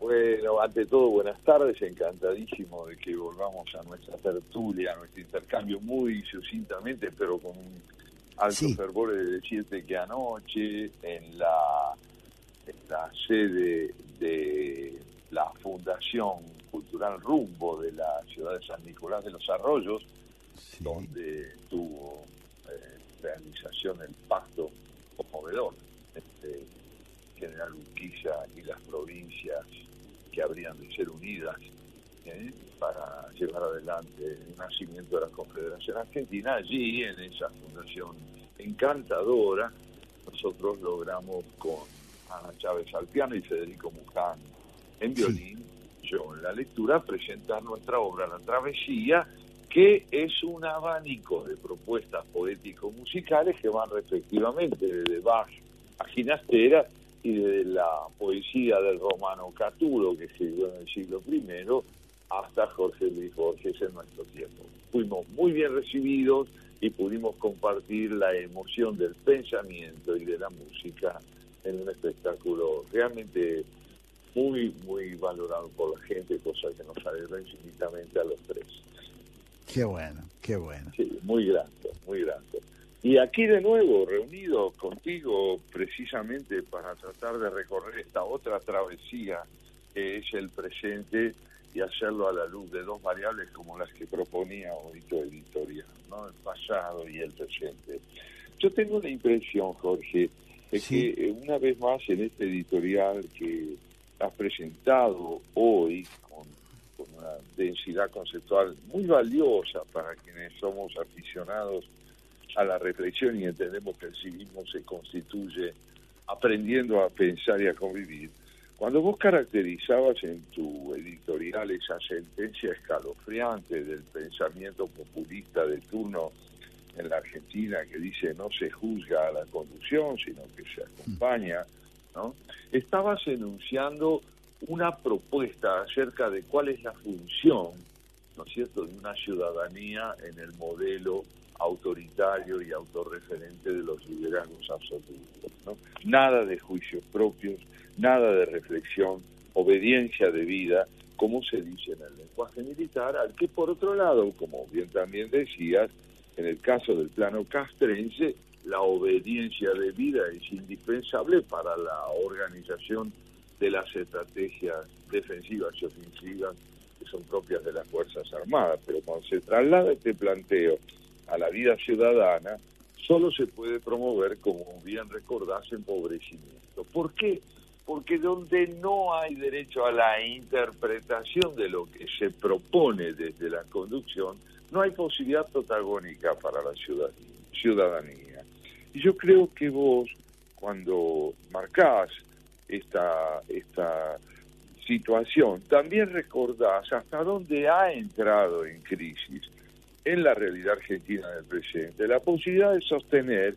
Bueno, ante todo, buenas tardes, encantadísimo de que volvamos a nuestra tertulia, a nuestro intercambio muy sucintamente, pero con un alto fervor de decirte que anoche en la, la sede de la Fundación Cultural Rumbo de la ciudad de San Nicolás de los Arroyos, donde tuvo realización el pacto conmovedor entre General Urquiza y las provincias que habrían de ser unidas ¿eh? para llevar adelante el nacimiento de la Confederación Argentina. Allí, en esa fundación encantadora, nosotros logramos con Ana Chávez Alpiano y Federico Muján en violín, yo en la lectura, presentar nuestra obra La Travesía, que es un abanico de propuestas poético-musicales que van respectivamente desde Bach a Ginastera y de la poesía del romano Catulo, que escribió en el siglo I, hasta Jorge Luis Borges en nuestro tiempo. Fuimos muy bien recibidos y pudimos compartir la emoción del pensamiento y de la música en un espectáculo realmente muy, muy valorado por la gente, cosa que nos alegra infinitamente a los tres. Qué bueno, qué bueno. Sí, muy grato, muy grato. Y aquí de nuevo, reunido contigo precisamente para tratar de recorrer esta otra travesía que es el presente y hacerlo a la luz de dos variables como las que proponía hoy tu editorial, ¿no? el pasado y el presente. Yo tengo la impresión, Jorge, de que eh, una vez más en este editorial que has presentado hoy con, una densidad conceptual muy valiosa para quienes somos aficionados a la reflexión y entendemos que el civismo se constituye aprendiendo a pensar y a convivir. Cuando vos caracterizabas en tu editorial esa sentencia escalofriante del pensamiento populista de turno en la Argentina que dice no se juzga a la conducción, sino que se acompaña, ¿no? Estabas enunciando una propuesta acerca de cuál es la función, ¿no es cierto?, de una ciudadanía en el modelo autoritario y autorreferente de los liderazgos absolutos. ¿no? Nada de juicios propios, nada de reflexión, obediencia de vida, como se dice en el lenguaje militar, al que por otro lado, como bien también decías, en el caso del plano castrense, la obediencia de vida es indispensable para la organización de las estrategias defensivas y ofensivas que son propias de las Fuerzas Armadas. Pero cuando se traslada este planteo a la vida ciudadana, solo se puede promover, como bien recordás, empobrecimiento. ¿Por qué? Porque donde no hay derecho a la interpretación de lo que se propone desde la conducción, no hay posibilidad protagónica para la ciudadanía. Y yo creo que vos, cuando marcás esta, esta situación, también recordás hasta dónde ha entrado en crisis en la realidad argentina del presente. La posibilidad de sostener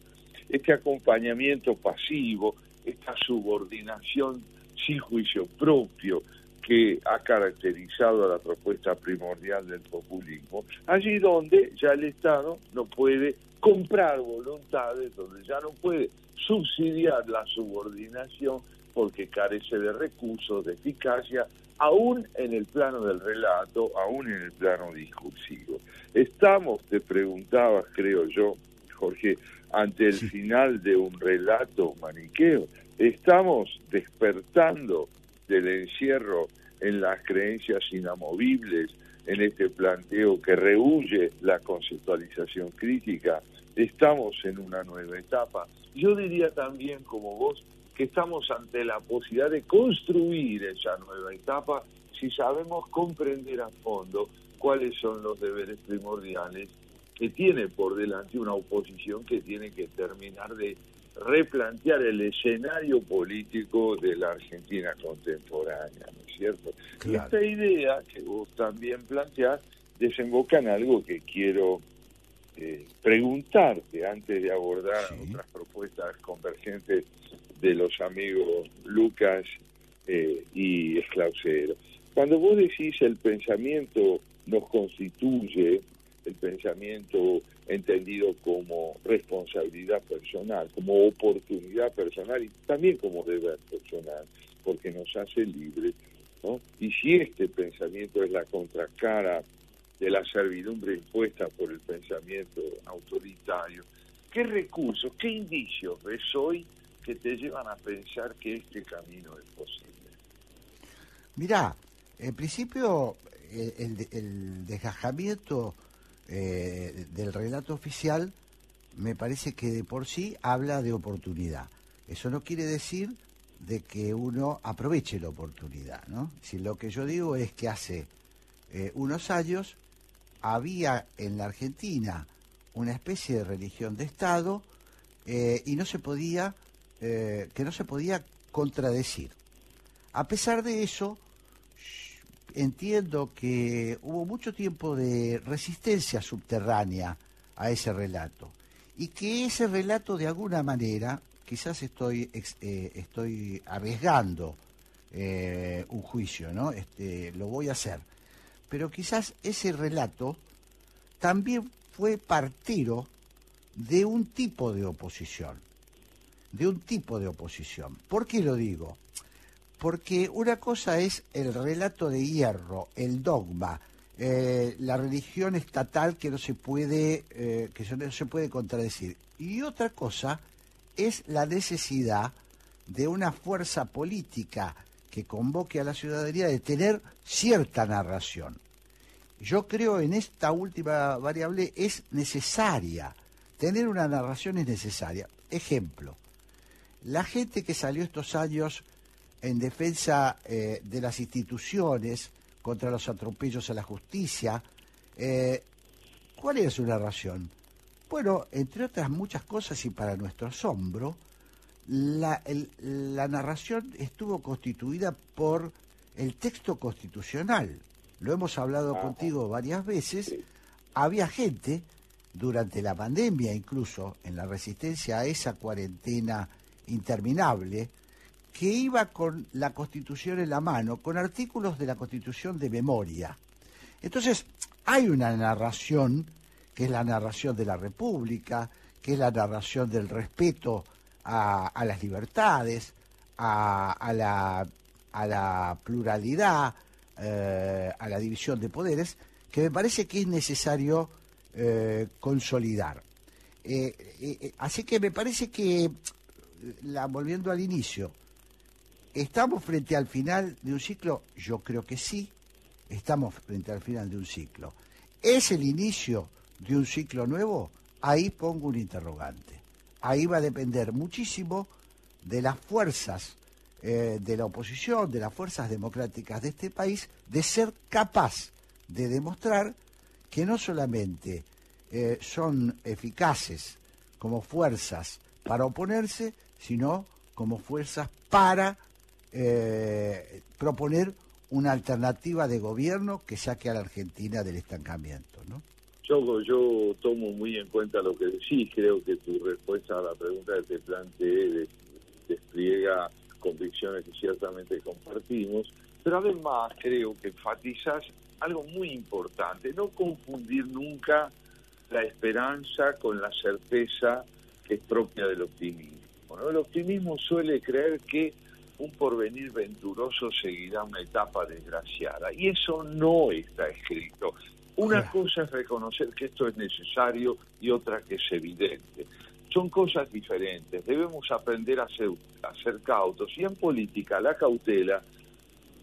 este acompañamiento pasivo, esta subordinación sin juicio propio que ha caracterizado a la propuesta primordial del populismo, allí donde ya el Estado no puede comprar voluntades, donde ya no puede subsidiar la subordinación porque carece de recursos, de eficacia, aún en el plano del relato, aún en el plano discursivo. Estamos, te preguntabas, creo yo, Jorge, ante el final de un relato maniqueo. Estamos despertando del encierro en las creencias inamovibles, en este planteo que rehuye la conceptualización crítica. Estamos en una nueva etapa. Yo diría también, como vos, que estamos ante la posibilidad de construir esa nueva etapa si sabemos comprender a fondo cuáles son los deberes primordiales que tiene por delante una oposición que tiene que terminar de replantear el escenario político de la Argentina contemporánea, ¿no es cierto? Y esta idea que vos también planteás desemboca en algo que quiero eh, preguntarte antes de abordar otras propuestas convergentes de los amigos Lucas eh, y Esclausero. Cuando vos decís el pensamiento nos constituye, el pensamiento entendido como responsabilidad personal, como oportunidad personal y también como deber personal, porque nos hace libres. ¿no? Y si este pensamiento es la contracara de la servidumbre impuesta por el pensamiento autoritario, ¿qué recursos, qué indicios ves hoy que te llevan a pensar que este camino es posible? Mirá, en principio el, el desgajamiento eh, del relato oficial me parece que de por sí habla de oportunidad. Eso no quiere decir de que uno aproveche la oportunidad, ¿no? Si lo que yo digo es que hace eh, unos años había en la Argentina una especie de religión de Estado eh, y no se podía, que no se podía contradecir. A pesar de eso, entiendo que hubo mucho tiempo de resistencia subterránea a ese relato y que ese relato de alguna manera, quizás estoy, eh, estoy arriesgando eh, un juicio, ¿no? Este, lo voy a hacer, pero quizás ese relato también fue partero de un tipo de oposición, de un tipo de oposición. ¿Por qué lo digo? Porque una cosa es el relato de hierro, el dogma, eh, la religión estatal que no se puede eh, que no se puede contradecir y otra cosa es la necesidad de una fuerza política que convoque a la ciudadanía de tener cierta narración. Yo creo en esta última variable es necesaria, tener una narración es necesaria. Ejemplo, la gente que salió estos años en defensa eh, de las instituciones, contra los atropellos a la justicia, eh, ¿cuál es su narración? Bueno, entre otras muchas cosas y para nuestro asombro, la, la narración estuvo constituida por el texto constitucional. Lo hemos hablado contigo varias veces. Había gente, durante la pandemia incluso, en la resistencia a esa cuarentena interminable, que iba con la Constitución en la mano, con artículos de la Constitución de memoria. Entonces, hay una narración, que es la narración de la República, que es la narración del respeto a, las libertades, a, la, a, la, pluralidad, eh, a la división de poderes, que me parece que es necesario eh, consolidar. Eh, así que me parece que, la, volviendo al inicio, ¿Estamos frente al final de un ciclo? Yo creo que sí, estamos frente al final de un ciclo. ¿Es el inicio de un ciclo nuevo? Ahí pongo un interrogante. Ahí va a depender muchísimo de las fuerzas eh, de la oposición, de las fuerzas democráticas de este país, de ser capaz de demostrar que no solamente eh, son eficaces como fuerzas para oponerse, sino como fuerzas para eh, proponer una alternativa de gobierno que saque a la Argentina del estancamiento, ¿no? Yo, yo tomo muy en cuenta lo que decís, creo que tu respuesta a la pregunta que te planteé despliega convicciones que ciertamente compartimos, pero además creo que enfatizas algo muy importante, no confundir nunca la esperanza con la certeza que es propia del optimismo. El optimismo suele creer que un porvenir venturoso seguirá una etapa desgraciada. Y eso no está escrito. Una cosa es reconocer que esto es necesario y otra que es evidente. Son cosas diferentes. Debemos aprender a ser, a ser cautos. Y en política la cautela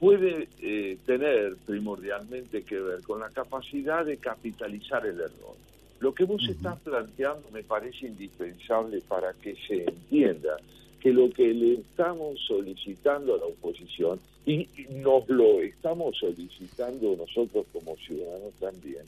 puede eh, tener primordialmente que ver con la capacidad de capitalizar el error. Lo que vos estás planteando me parece indispensable para que se entienda que lo que le estamos solicitando a la oposición, y nos lo estamos solicitando nosotros como ciudadanos también,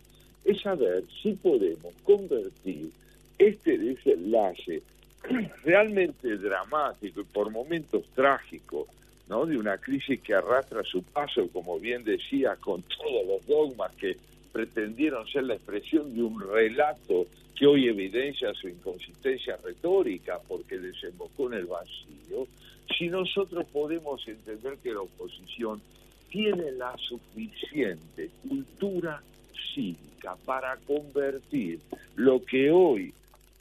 es saber si podemos convertir este desenlace realmente dramático y por momentos trágico, ¿no? de una crisis que arrastra su paso, como bien decía, con todos los dogmas que pretendieron ser la expresión de un relato que hoy evidencia su inconsistencia retórica porque desembocó en el vacío, si nosotros podemos entender que la oposición tiene la suficiente cultura cívica para convertir lo que hoy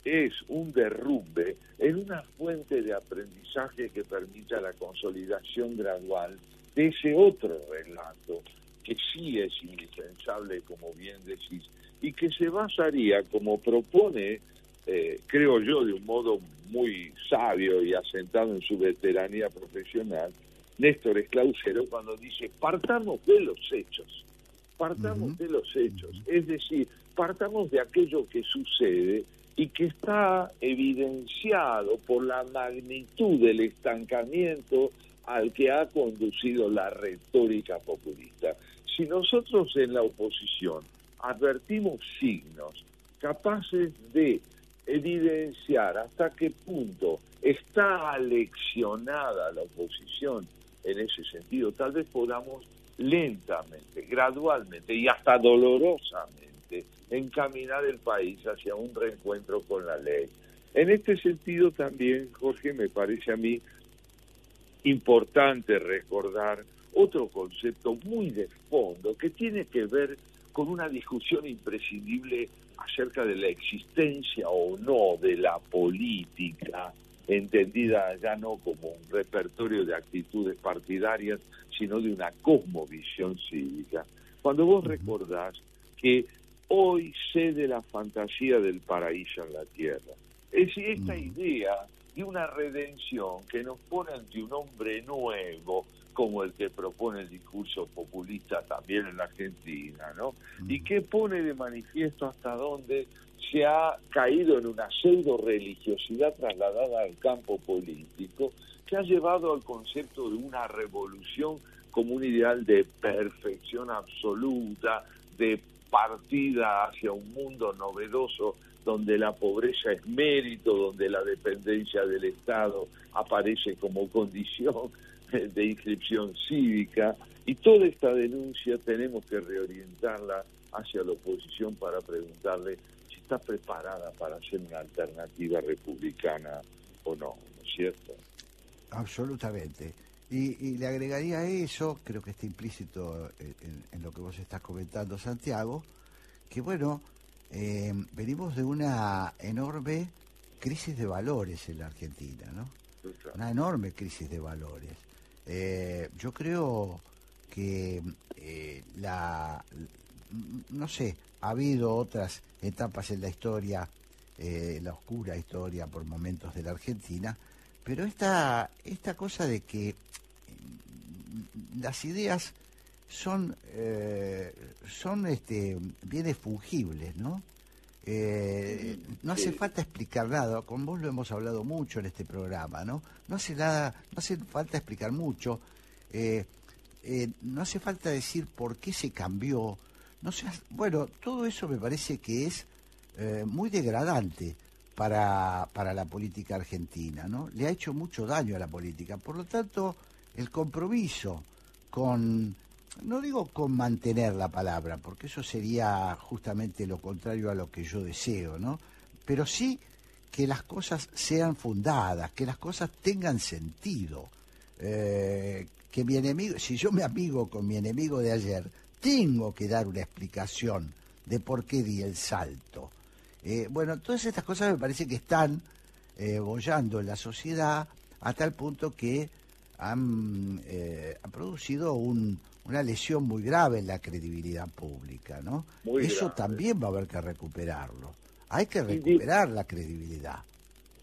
es un derrumbe en una fuente de aprendizaje que permita la consolidación gradual de ese otro relato que sí es indispensable, como bien decís, y que se basaría, como propone, eh, creo yo, de un modo muy sabio y asentado en su veteranía profesional, Néstor Esclausero, cuando dice, partamos de los hechos, partamos de los hechos, es decir, partamos de aquello que sucede y que está evidenciado por la magnitud del estancamiento al que ha conducido la retórica populista. Si nosotros en la oposición advertimos signos capaces de evidenciar hasta qué punto está aleccionada la oposición en ese sentido. Tal vez podamos lentamente, gradualmente y hasta dolorosamente encaminar el país hacia un reencuentro con la ley. En este sentido también, Jorge, me parece a mí importante recordar otro concepto muy de fondo que tiene que ver con una discusión imprescindible acerca de la existencia o no de la política entendida ya no como un repertorio de actitudes partidarias, sino de una cosmovisión cívica. Cuando vos recordás que hoy cede la fantasía del paraíso en la tierra, es esta idea de una redención que nos pone ante un hombre nuevo, como el que propone el discurso populista también en la Argentina, ¿no? Y que pone de manifiesto hasta dónde se ha caído en una pseudo religiosidad trasladada al campo político que ha llevado al concepto de una revolución como un ideal de perfección absoluta, de partida hacia un mundo novedoso donde la pobreza es mérito, donde la dependencia del Estado aparece como condición de inscripción cívica. Y toda esta denuncia tenemos que reorientarla hacia la oposición para preguntarle si está preparada para ser una alternativa republicana o no, ¿no es cierto? Absolutamente. Y, le agregaría eso, creo que está implícito en, en, lo que vos estás comentando, Santiago, que bueno, eh, venimos de una enorme crisis de valores en la Argentina, ¿no? Una enorme crisis de valores. Eh, yo creo que eh, la, no sé, ha habido otras etapas en la historia, la oscura historia por momentos de la Argentina, pero esta, esta cosa de que las ideas son, eh, son este, bienes fungibles, ¿no? Eh, no hace falta explicar nada, con vos lo hemos hablado mucho en este programa, ¿no? No hace nada, no hace falta explicar mucho, eh, no hace falta decir por qué se cambió, no bueno, todo eso me parece que es muy degradante para, para la política argentina, ¿no? Le ha hecho mucho daño a la política, por lo tanto, el compromiso con no digo con mantener la palabra, porque eso sería justamente lo contrario a lo que yo deseo, ¿no? Pero sí que las cosas sean fundadas, que las cosas tengan sentido. Eh, que mi enemigo, si yo me amigo con mi enemigo de ayer, tengo que dar una explicación de por qué di el salto. Eh, bueno, todas estas cosas me parece que están eh, bollando en la sociedad a tal punto que han, eh, producido un, una lesión muy grave en la credibilidad pública, ¿no? Eso también va a haber que recuperarlo. Hay que recuperar la credibilidad.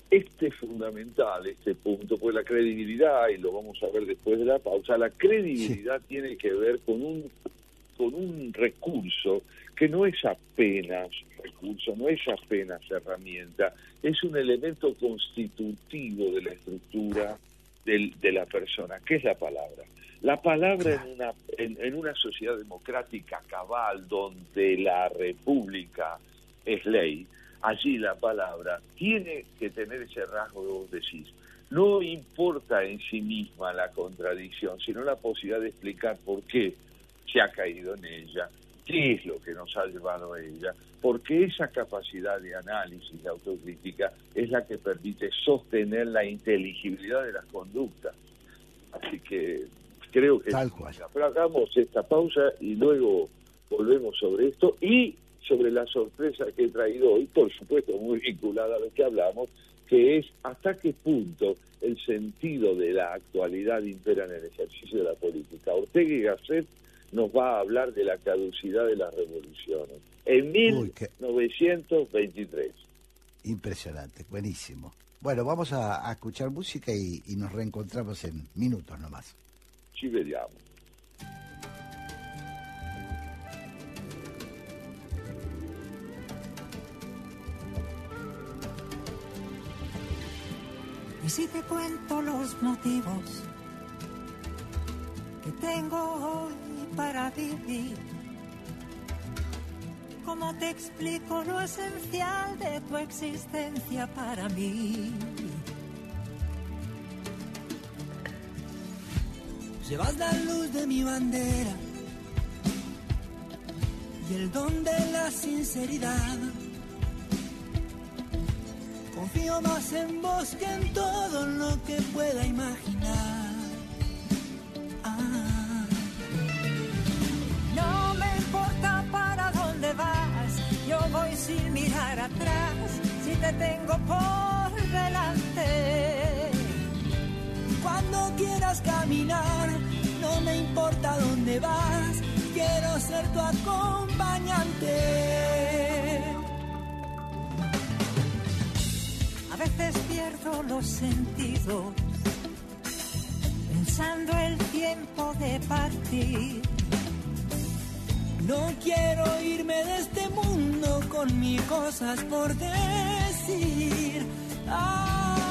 Este es fundamental, este punto, pues la credibilidad, y lo vamos a ver después de la pausa, la credibilidad tiene que ver con un, con un recurso que no es apenas recurso, no es apenas herramienta, es un elemento constitutivo de la estructura de la persona. ¿Qué es la palabra? La palabra en una, en, una sociedad democrática cabal donde la república es ley, allí la palabra tiene que tener ese rasgo que vos decís. No importa en sí misma la contradicción, sino la posibilidad de explicar por qué se ha caído en ella, qué es lo que nos ha llevado a ella, porque esa capacidad de análisis, de autocrítica, es la que permite sostener la inteligibilidad de las conductas. Así que creo que Tal cual. Hagamos esta pausa y luego volvemos sobre esto y sobre la sorpresa que he traído hoy, por supuesto muy vinculada a lo que hablamos, que es hasta qué punto el sentido de la actualidad impera en el ejercicio de la política. Ortega y Gasset nos va a hablar de la caducidad de las revoluciones. En 1923. Impresionante, buenísimo. Bueno, vamos a, escuchar música y, y nos reencontramos en minutos nomás. Ci vediamo. Y si te cuento los motivos que tengo hoy para vivir, ¿cómo te explico lo esencial de tu existencia para mí? Llevas la luz de mi bandera y el don de la sinceridad. Confío más en vos que en todo lo que pueda imaginar. Ah. No me importa para dónde vas, yo voy sin mirar atrás. Si te tengo por delante. Quieras caminar, no me importa dónde vas, quiero ser tu acompañante. A veces pierdo los sentidos, pensando el tiempo de partir. No quiero irme de este mundo con mil cosas por decir. Ah,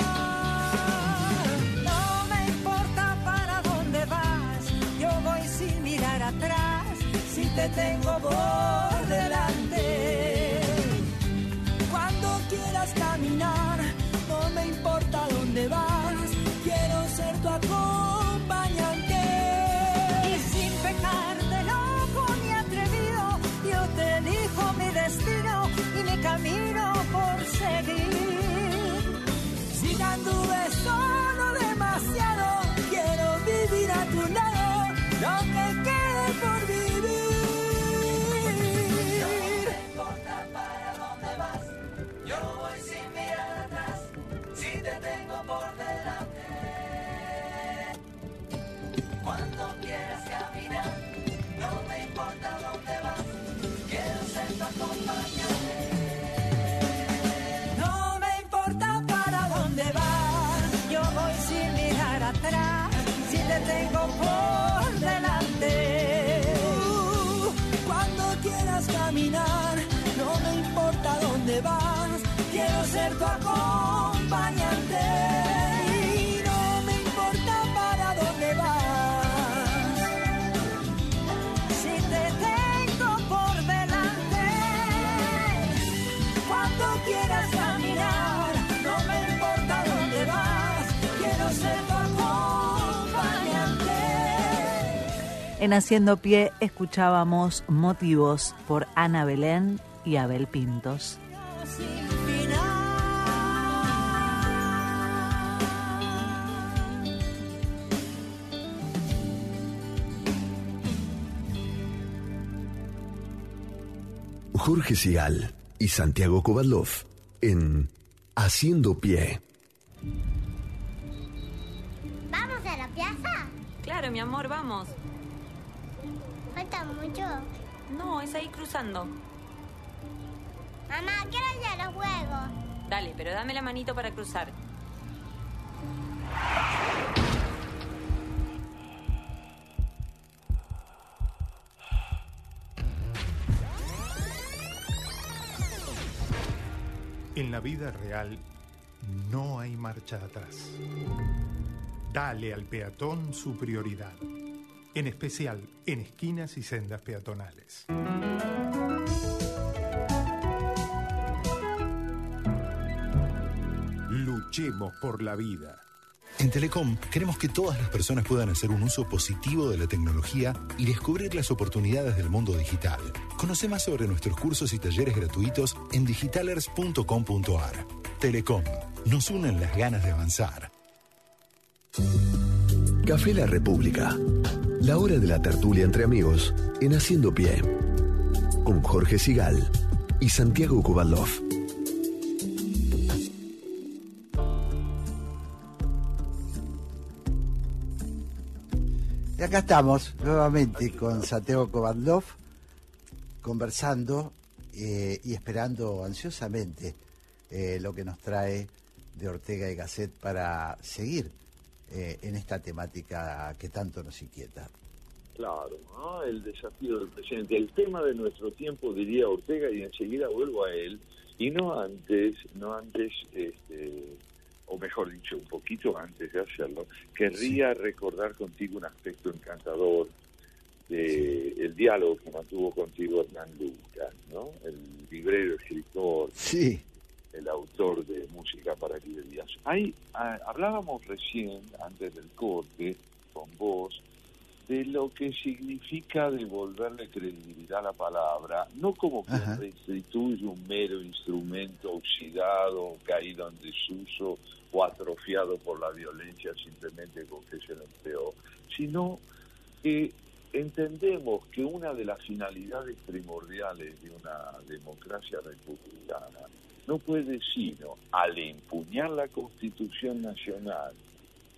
te tengo por delante. Cuando quieras caminar, no me importa dónde vas, quiero ser tu acompañante. Y sin pecar de loco ni atrevido, yo te elijo mi destino y mi camino por seguir. Si ya anduve En Haciendo Pie escuchábamos Motivos por Ana Belén y Abel Pintos. Jorge Sigal y Santiago Kovadlov en Haciendo Pie. ¿Vamos a la plaza? Claro, mi amor, vamos. ¿Falta mucho? No, es ahí cruzando. Mamá, quiero ir a los juegos. Dale, pero dame la manito para cruzar. En la vida real no hay marcha atrás. Dale al peatón su prioridad, en especial en esquinas y sendas peatonales. Luchemos por la vida. En Telecom queremos que todas las personas puedan hacer un uso positivo de la tecnología y descubrir las oportunidades del mundo digital. Conoce más sobre nuestros cursos y talleres gratuitos en digitalers.com.ar. Telecom, nos unen las ganas de avanzar. Café La República. La hora de la tertulia entre amigos en Haciendo Pie. Con Jorge Sigal y Santiago Kubalov. Y acá estamos nuevamente con Santiago Kovandlov conversando eh, y esperando ansiosamente eh, lo que nos trae de Ortega y Gasset para seguir eh, en esta temática que tanto nos inquieta. Claro, ¿no? el desafío del presente, el tema de nuestro tiempo, diría Ortega, y enseguida vuelvo a él, y no antes, no antes, este, o mejor dicho, un poquito antes de hacerlo, querría recordar contigo un aspecto encantador de el diálogo que mantuvo contigo Hernán Lucas, ¿no? El librero, escritor, sí. El autor de música para librerías. Ahí ah, hablábamos recién, antes del corte, con vos, de lo que significa devolverle credibilidad a la palabra, no como que restituye un mero instrumento oxidado, caído en desuso o atrofiado por la violencia simplemente con que se lo empleó, sino que entendemos que una de las finalidades primordiales de una democracia republicana no puede sino, al empuñar la Constitución Nacional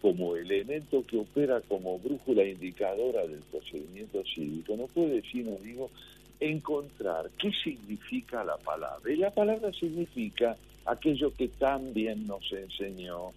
como elemento que opera como brújula indicadora del procedimiento cívico, no puede sino, digo, encontrar qué significa la palabra. Y la palabra significa aquello que tan bien nos enseñó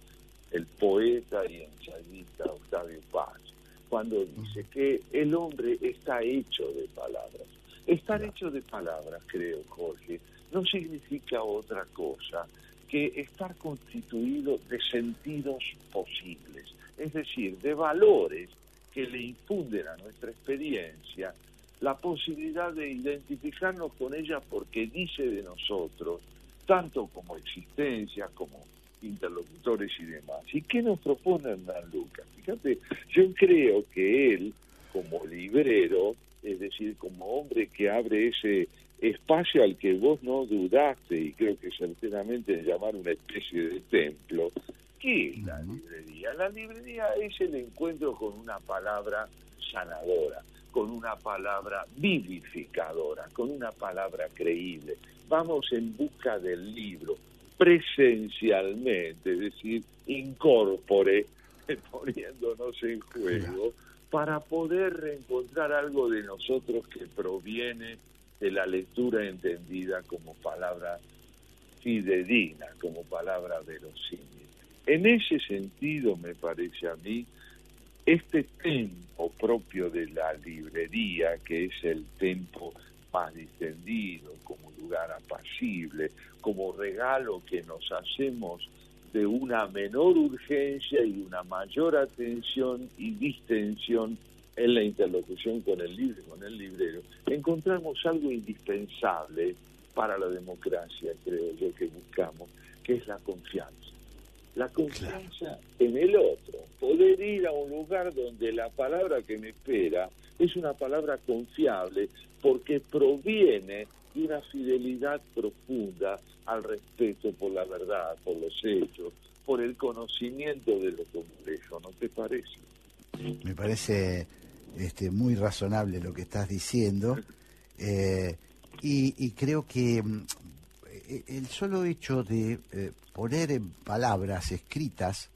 el poeta y ensayista Octavio Paz, cuando dice que el hombre está hecho de palabras. Estar hecho de palabras, creo, Jorge, no significa otra cosa que estar constituido de sentidos posibles, es decir, de valores que le infunden a nuestra experiencia la posibilidad de identificarnos con ella porque dice de nosotros, tanto como existencia, como interlocutores y demás. ¿Y qué nos propone Hernán Lucas? Fíjate, yo creo que él, como librero, es decir, como hombre que abre ese espacio al que vos no dudaste, y creo que certeramente en llamar una especie de templo, ¿qué es la librería? La librería es el encuentro con una palabra sanadora, con una palabra vivificadora, con una palabra creíble. Vamos en busca del libro, presencialmente, es decir, incorpore, poniéndonos en juego, para poder reencontrar algo de nosotros que proviene de la lectura entendida como palabra fidedigna, como palabra verosímil. En ese sentido, me parece a mí, este tempo propio de la librería, que es el tempo más distendido, como lugar apacible, como regalo que nos hacemos de una menor urgencia y una mayor atención y distensión en la interlocución con el libro, con el librero, encontramos algo indispensable para la democracia, creo yo, que buscamos, que es la confianza. La confianza en el otro, poder ir a un lugar donde la palabra que me espera es una palabra confiable porque proviene de una fidelidad profunda al respeto por la verdad, por los hechos, por el conocimiento de lo complejo, ¿no te parece? Me parece este, muy razonable lo que estás diciendo eh, y, creo que mm, el solo hecho de eh, poner en palabras escritas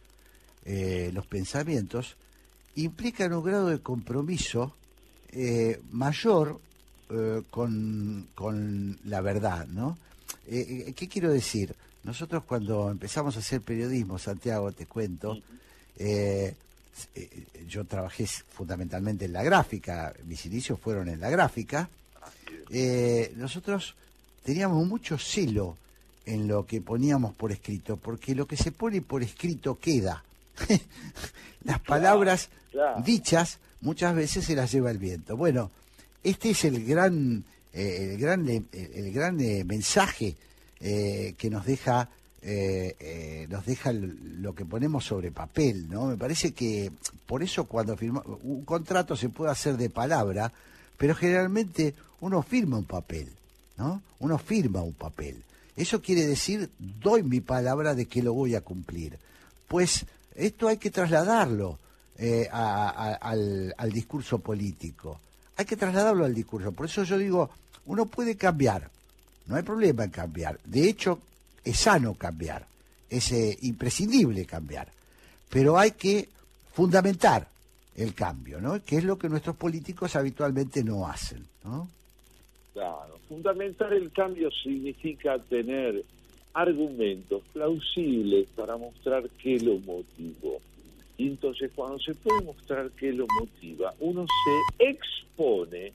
eh, los pensamientos implica un grado de compromiso mayor con, con, la verdad, ¿no? ¿Qué quiero decir? Nosotros cuando empezamos a hacer periodismo, Santiago, te cuento, eh, yo trabajé fundamentalmente en la gráfica, mis inicios fueron en la gráfica, eh, nosotros teníamos mucho celo en lo que poníamos por escrito, porque lo que se pone por escrito queda. las palabras dichas muchas veces se las lleva el viento. Bueno, este es el gran, eh, el gran, el gran mensaje que nos deja eh, eh, nos deja lo que ponemos sobre papel, ¿no? Me parece que por eso cuando firma un contrato se puede hacer de palabra, pero generalmente uno firma un papel, ¿no? Uno firma un papel. Eso quiere decir, doy mi palabra de que lo voy a cumplir. Pues esto hay que trasladarlo eh, al, al discurso político. Hay que trasladarlo al discurso. Por eso yo digo, uno puede cambiar, no hay problema en cambiar. De hecho, es sano cambiar, es eh, imprescindible cambiar, pero hay que fundamentar el cambio, ¿no? Que es lo que nuestros políticos habitualmente no hacen, ¿no? Claro, fundamentar el cambio significa tener argumentos plausibles para mostrar qué lo motivó. Y entonces cuando se puede mostrar qué lo motiva, uno se expone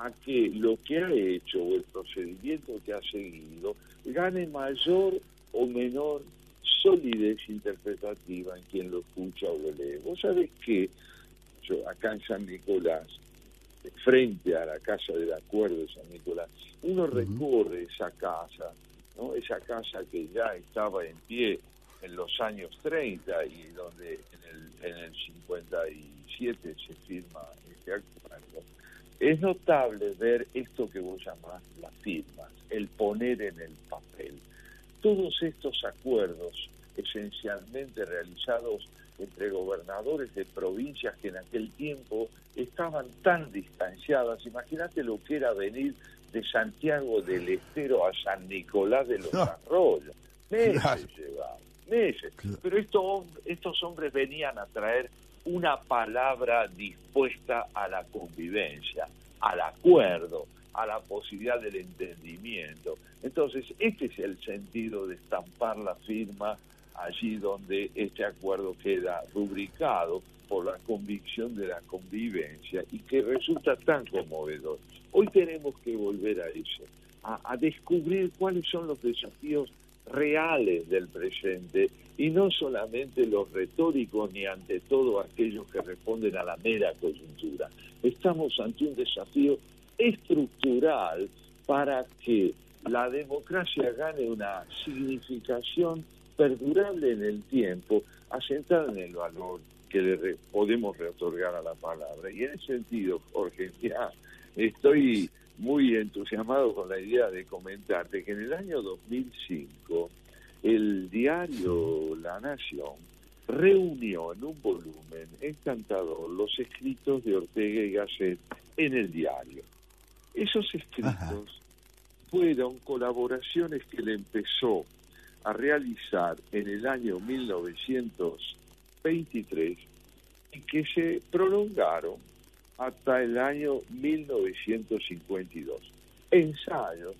a que lo que ha hecho o el procedimiento que ha seguido gane mayor o menor solidez interpretativa en quien lo escucha o lo lee. Vos sabés que yo acá en San Nicolás, frente a la Casa del Acuerdo de San Nicolás, uno recorre esa casa, ¿no? esa casa que ya estaba en pie en los años 30 y donde en el, en el 57 se firma este acuerdo es notable ver esto que vos llamás las firmas, el poner en el papel. Todos estos acuerdos, esencialmente realizados entre gobernadores de provincias que en aquel tiempo estaban tan distanciadas, imagínate lo que era venir de Santiago del Estero a San Nicolás de los Arroyos. Meses llevaban, meses. Pero estos, estos hombres venían a traer una palabra dispuesta a la convivencia, al acuerdo, a la posibilidad del entendimiento. Entonces, este es el sentido de estampar la firma allí donde este acuerdo queda rubricado por la convicción de la convivencia y que resulta tan conmovedor. Hoy tenemos que volver a eso, a, a descubrir cuáles son los desafíos reales del presente y no solamente los retóricos ni ante todo aquellos que responden a la mera coyuntura. Estamos ante un desafío estructural para que la democracia gane una significación perdurable en el tiempo, asentada en el valor que le podemos reotorgar a la palabra. Y en ese sentido, Jorge, ya estoy muy entusiasmado con la idea de comentarte que en el año 2005 el diario La Nación reunió en un volumen encantador los escritos de Ortega y Gasset en el diario. Esos escritos fueron colaboraciones que le empezó a realizar en el año 1923 y que se prolongaron hasta el año 1952. Ensayos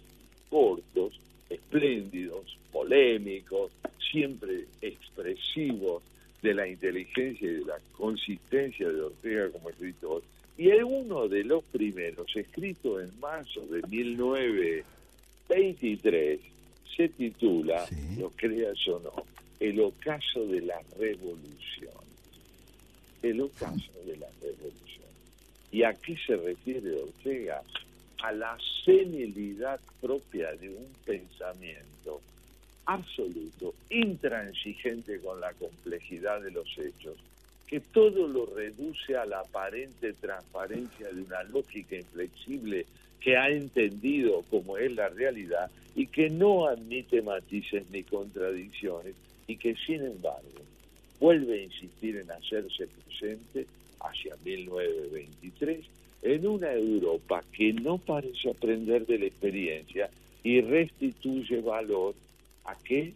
cortos, espléndidos, polémicos, siempre expresivos de la inteligencia y de la consistencia de Ortega como escritor. Y es uno de los primeros, escrito en marzo de 1923, se titula, lo creas o no, El ocaso de la revolución. El ocaso de la revolución. ¿Y a qué se refiere Ortega? A la senilidad propia de un pensamiento absoluto, intransigente con la complejidad de los hechos, que todo lo reduce a la aparente transparencia de una lógica inflexible que ha entendido como es la realidad y que no admite matices ni contradicciones y que sin embargo vuelve a insistir en hacerse presente hacia 1923 en una Europa que no parece aprender de la experiencia y restituye valor a qué?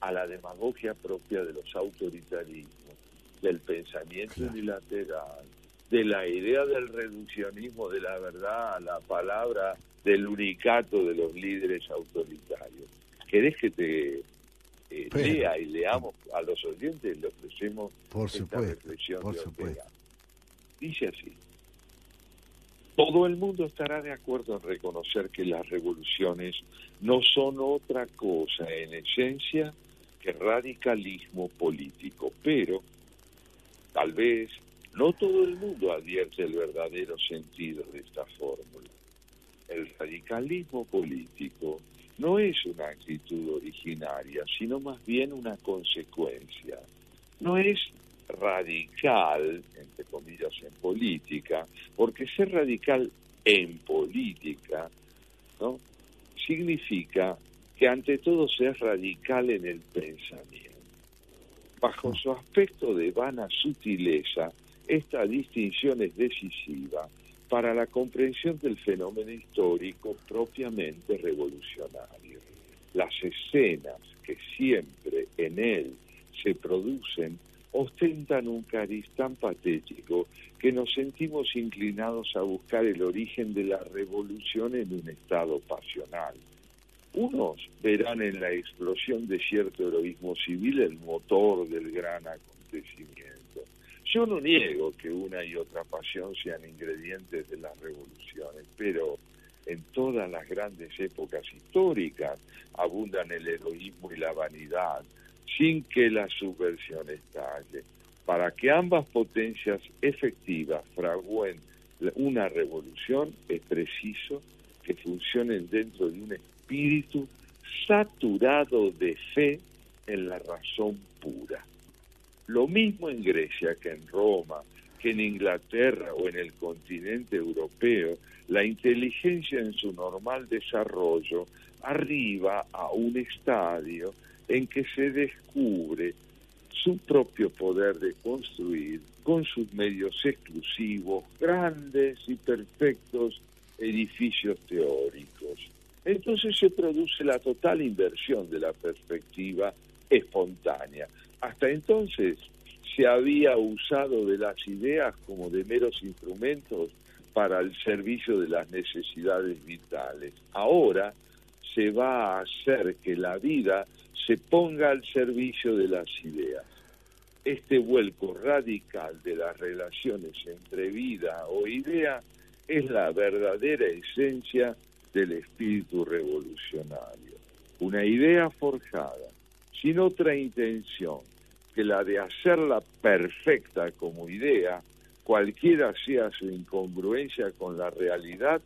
A la demagogia propia de los autoritarismos, del pensamiento unilateral, de la idea del reduccionismo de la verdad a la palabra del unicato de los líderes autoritarios. ¿Querés que te eh, lea y leamos a los oyentes? Le ofrecemos Por esta supuesto, reflexión por de supuesto. Dice así. Todo el mundo estará de acuerdo en reconocer que las revoluciones no son otra cosa en esencia que radicalismo político, pero tal vez no todo el mundo advierte el verdadero sentido de esta fórmula. El radicalismo político no es una actitud originaria, sino más bien una consecuencia. No es radical, entre comillas, en política, porque ser radical en política ¿no? significa que ante todo ser radical en el pensamiento. Bajo su aspecto de vana sutileza, esta distinción es decisiva para la comprensión del fenómeno histórico propiamente revolucionario. Las escenas que siempre en él se producen ostentan un cariz tan patético que nos sentimos inclinados a buscar el origen de la revolución en un estado pasional. Unos verán en la explosión de cierto heroísmo civil el motor del gran acontecimiento. Yo no niego que una y otra pasión sean ingredientes de las revoluciones, pero en todas las grandes épocas históricas abundan el heroísmo y la vanidad, sin que la subversión estalle. Para que ambas potencias efectivas fragüen una revolución es preciso que funcionen dentro de un espíritu saturado de fe en la razón pura. Lo mismo en Grecia que en Roma, que en Inglaterra o en el continente europeo, la inteligencia en su normal desarrollo arriba a un estadio en que se descubre su propio poder de construir con sus medios exclusivos, grandes y perfectos, edificios teóricos. Entonces se produce la total inversión de la perspectiva espontánea. Hasta entonces se había usado de las ideas como de meros instrumentos para el servicio de las necesidades vitales. Ahora se va a hacer que la vida se ponga al servicio de las ideas. Este vuelco radical de las relaciones entre vida o idea es la verdadera esencia del espíritu revolucionario. Una idea forjada, sin otra intención que la de hacerla perfecta como idea, cualquiera sea su incongruencia con la realidad,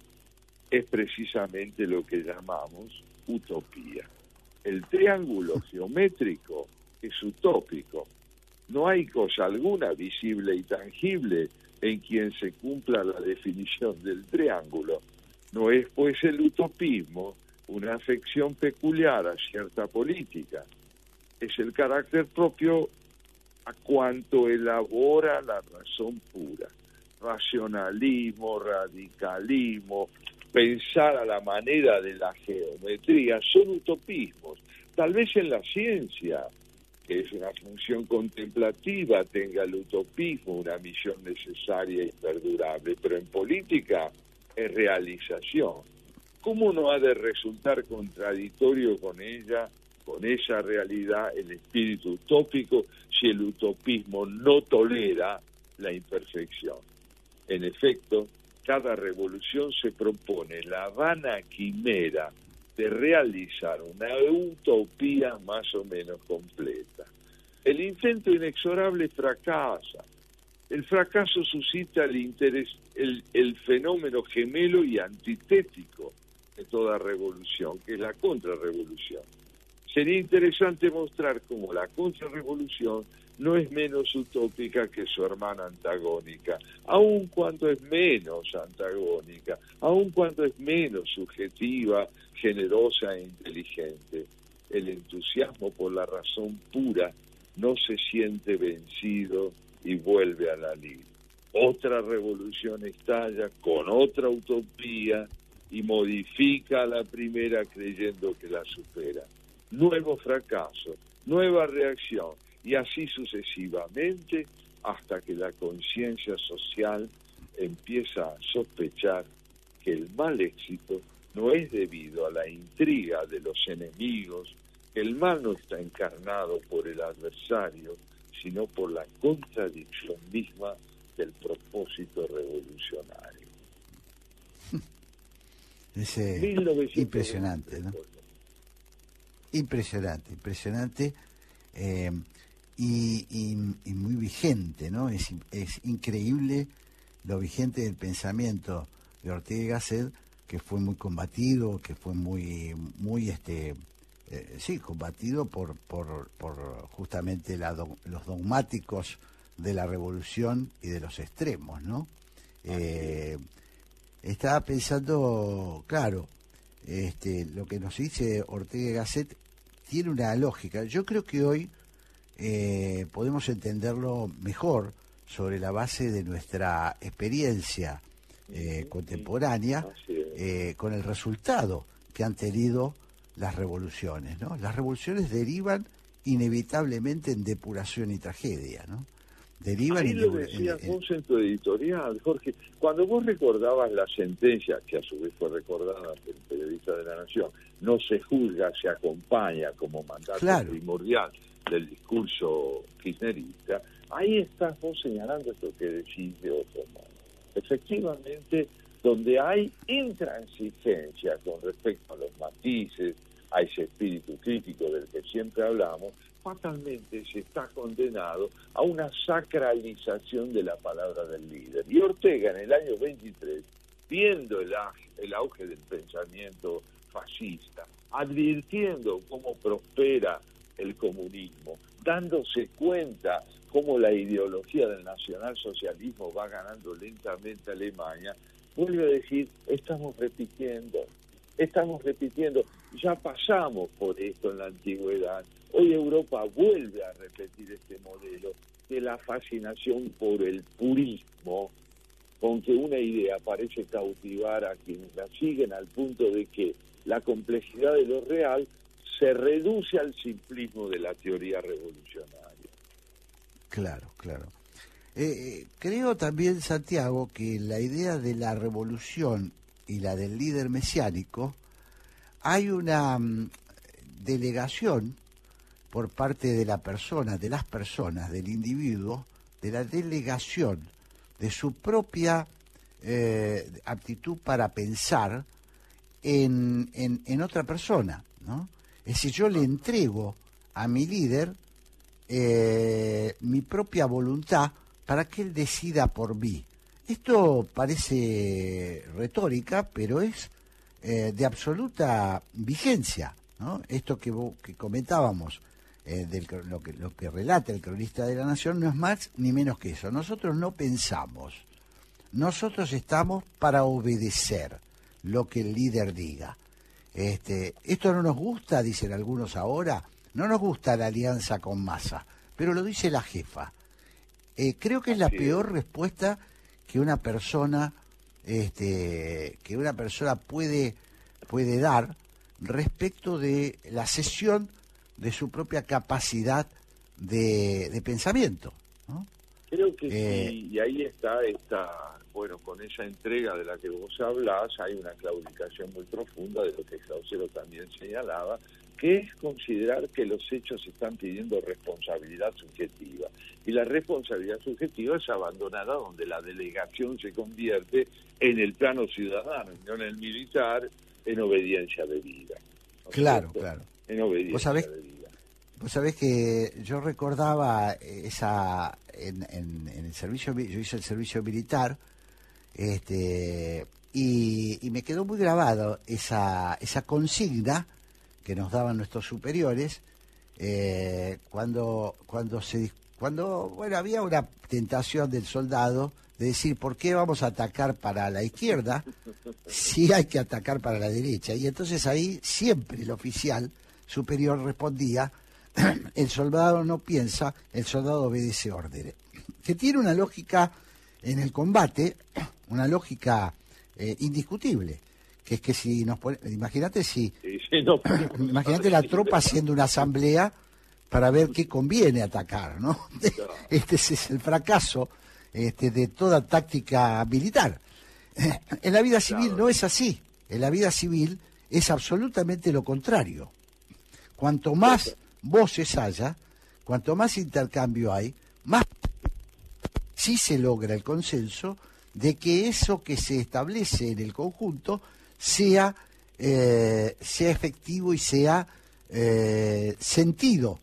es precisamente lo que llamamos utopía. El triángulo geométrico es utópico. No hay cosa alguna visible y tangible en quien se cumpla la definición del triángulo. No es pues el utopismo una afección peculiar a cierta política. Es el carácter propio a cuanto elabora la razón pura. Racionalismo, radicalismo, pensar a la manera de la geometría son utopismos. Tal vez en la ciencia, que es una función contemplativa, tenga el utopismo una misión necesaria y perdurable, pero en política es realización. ¿Cómo no ha de resultar contradictorio con ella, con esa realidad, el espíritu utópico, si el utopismo no tolera la imperfección? En efecto, cada revolución se propone la vana quimera de realizar una utopía más o menos completa. El intento inexorable fracasa. El fracaso suscita el, interés, el, el fenómeno gemelo y antitético de toda revolución, que es la contrarrevolución. Sería interesante mostrar cómo la contrarrevolución no es menos utópica que su hermana antagónica, aun cuando es menos antagónica, aun cuando es menos subjetiva, generosa e inteligente. El entusiasmo por la razón pura no se siente vencido y vuelve a la lid. Otra revolución estalla con otra utopía y modifica a la primera creyendo que la supera. Nuevo fracaso, nueva reacción, y así sucesivamente hasta que la conciencia social empieza a sospechar que el mal éxito no es debido a la intriga de los enemigos, que el mal no está encarnado por el adversario, sino por la contradicción misma del propósito revolucionario. Impresionante, ¿no? Impresionante, impresionante. Eh, y, muy vigente, ¿no? Es, es, increíble lo vigente del pensamiento de Ortega y Gasset, que fue muy combatido, que fue muy, muy, este, eh, sí, combatido por, por, por justamente los dogmáticos de la revolución y de los extremos, ¿no? Eh, estaba pensando, claro, este, lo que nos dice Ortega y Gasset tiene una lógica. Yo creo que hoy eh, podemos entenderlo mejor sobre la base de nuestra experiencia eh, contemporánea eh, con el resultado que han tenido las revoluciones. ¿no? Las revoluciones derivan inevitablemente en depuración y tragedia. ¿no? Derivan Ahí lo decías vos en tu editorial, Jorge. Cuando vos recordabas la sentencia, que a su vez fue recordada por el periodista de la Nación, no se juzga, se acompaña como mandato primordial del discurso kirchnerista, ahí estás vos señalando esto que decís de otro modo. Efectivamente, donde hay intransigencia con respecto a los matices, a ese espíritu crítico del que siempre hablamos, fatalmente se está condenado a una sacralización de la palabra del líder. Y Ortega en el año 23, viendo el, el auge del pensamiento fascista, advirtiendo cómo prospera el comunismo, dándose cuenta cómo la ideología del nacionalsocialismo va ganando lentamente a Alemania, vuelve a decir, estamos repitiendo, estamos repitiendo, ya pasamos por esto en la antigüedad, hoy Europa vuelve a repetir este modelo de la fascinación por el purismo con que una idea parece cautivar a quienes la siguen al punto de que la complejidad de lo real se reduce al simplismo de la teoría revolucionaria. Claro, claro. Eh, creo también, Santiago, que la idea de la revolución y la del líder mesiánico, hay una mm, delegación por parte de la persona, de las personas, del individuo, de la delegación de su propia eh, aptitud para pensar en, en, otra persona, ¿no? Es decir, yo le entrego a mi líder eh, mi propia voluntad para que él decida por mí. Esto parece retórica, pero es eh, de absoluta vigencia. ¿no? Esto que, comentábamos, eh, lo que relata el cronista de la Nación, no es más ni menos que eso. Nosotros no pensamos, nosotros estamos para obedecer lo que el líder diga. Este, esto no nos gusta, dicen algunos ahora, no nos gusta la alianza con masa, pero lo dice la jefa. Eh, creo que es la peor respuesta que una persona, este, que una persona puede, puede dar respecto de la cesión de su propia capacidad de, pensamiento. Creo que eh, sí, y ahí está esta bueno, con esa entrega de la que vos hablás, hay una claudicación muy profunda de lo que Clausero también señalaba, que es considerar que los hechos están pidiendo responsabilidad subjetiva. Y la responsabilidad subjetiva es abandonada donde la delegación se convierte en el plano ciudadano, no en el militar, en obediencia de vida. claro, claro. En obediencia ¿Vos de vida. Vos sabés que yo recordaba esa en, en, en, el servicio, yo hice el servicio militar este, y, me quedó muy grabado esa, esa consigna que nos daban nuestros superiores eh, cuando, cuando, se, cuando bueno, había una tentación del soldado de decir, ¿por qué vamos a atacar para la izquierda si hay que atacar para la derecha? Y entonces ahí siempre el oficial superior respondía, el soldado no piensa, el soldado obedece órdenes. Que tiene una lógica en el combate, una lógica eh, indiscutible, que es que si nos imagínate si, imagínate la tropa haciendo una asamblea para ver qué conviene atacar, ¿no? Este es el fracaso este, de toda táctica militar. En la vida civil no es así. En la vida civil es absolutamente lo contrario. Cuanto más voces haya, cuanto más intercambio hay, más sí se logra el consenso de que eso que se establece en el conjunto sea, eh, sea efectivo y sea eh, sentido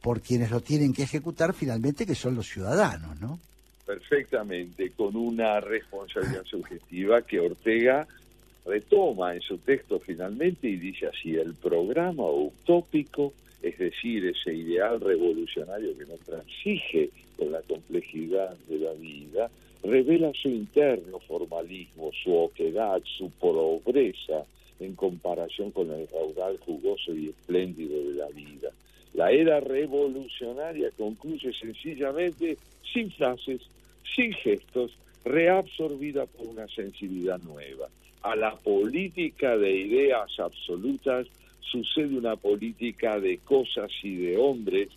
por quienes lo tienen que ejecutar finalmente, que son los ciudadanos, ¿no? Perfectamente, con una responsabilidad subjetiva que Ortega retoma en su texto finalmente y dice así, el programa utópico, es decir, ese ideal revolucionario que no transige con la complejidad de la vida, revela su interno formalismo, su oquedad, su pobreza en comparación con el raudal jugoso y espléndido de la vida. La era revolucionaria concluye sencillamente sin frases, sin gestos, reabsorbida por una sensibilidad nueva. A la política de ideas absolutas sucede una política de cosas y de hombres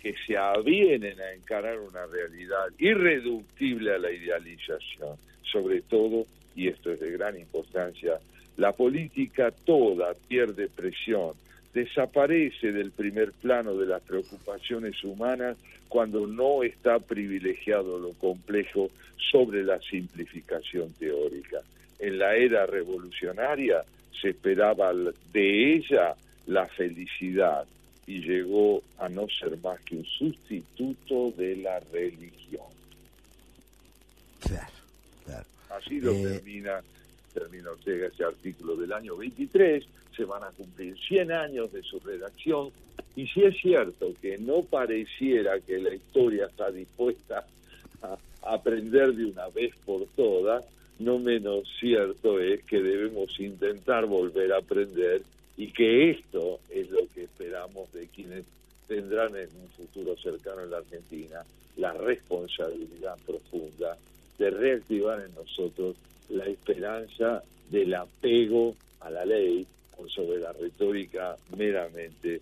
que se avienen a encarar una realidad irreductible a la idealización. Sobre todo, y esto es de gran importancia, la política toda pierde presión, desaparece del primer plano de las preocupaciones humanas cuando no está privilegiado lo complejo sobre la simplificación teórica. En la era revolucionaria se esperaba de ella la felicidad, y llegó a no ser más que un sustituto de la religión. Claro, claro. Así lo Eh, termina, termina Ortega ese artículo del año 23, se van a cumplir 100 años de su redacción, y si es cierto que no pareciera que la historia está dispuesta a aprender de una vez por todas, no menos cierto es que debemos intentar volver a aprender y que esto es lo que esperamos de quienes tendrán en un futuro cercano en la Argentina la responsabilidad profunda de reactivar en nosotros la esperanza del apego a la ley por sobre la retórica meramente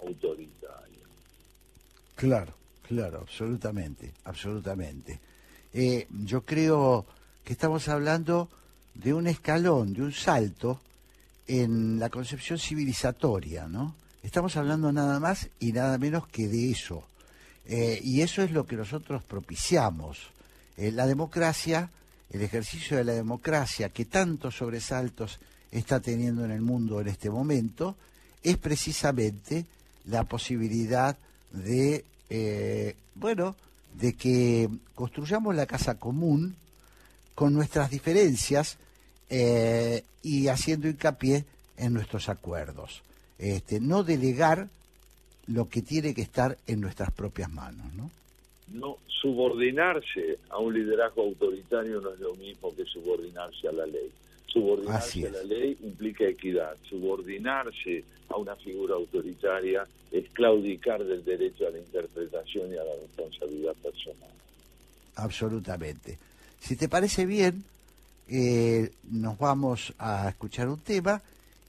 autoritaria. Claro, claro, absolutamente, absolutamente. Eh, yo creo que estamos hablando de un escalón, de un salto en la concepción civilizatoria, ¿no? Estamos hablando nada más y nada menos que de eso. Eh, y eso es lo que nosotros propiciamos. Eh, la democracia, el ejercicio de la democracia, que tantos sobresaltos está teniendo en el mundo en este momento, es precisamente la posibilidad de, eh, bueno, de que construyamos la casa común con nuestras diferencias y haciendo hincapié en nuestros acuerdos. Este, no delegar lo que tiene que estar en nuestras propias manos, ¿no? No subordinarse a un liderazgo autoritario no es lo mismo que subordinarse a la ley. Subordinarse a la ley implica equidad. Subordinarse a una figura autoritaria es claudicar del derecho a la interpretación y a la responsabilidad personal. Absolutamente. Si te parece bien, eh, nos vamos a escuchar un tema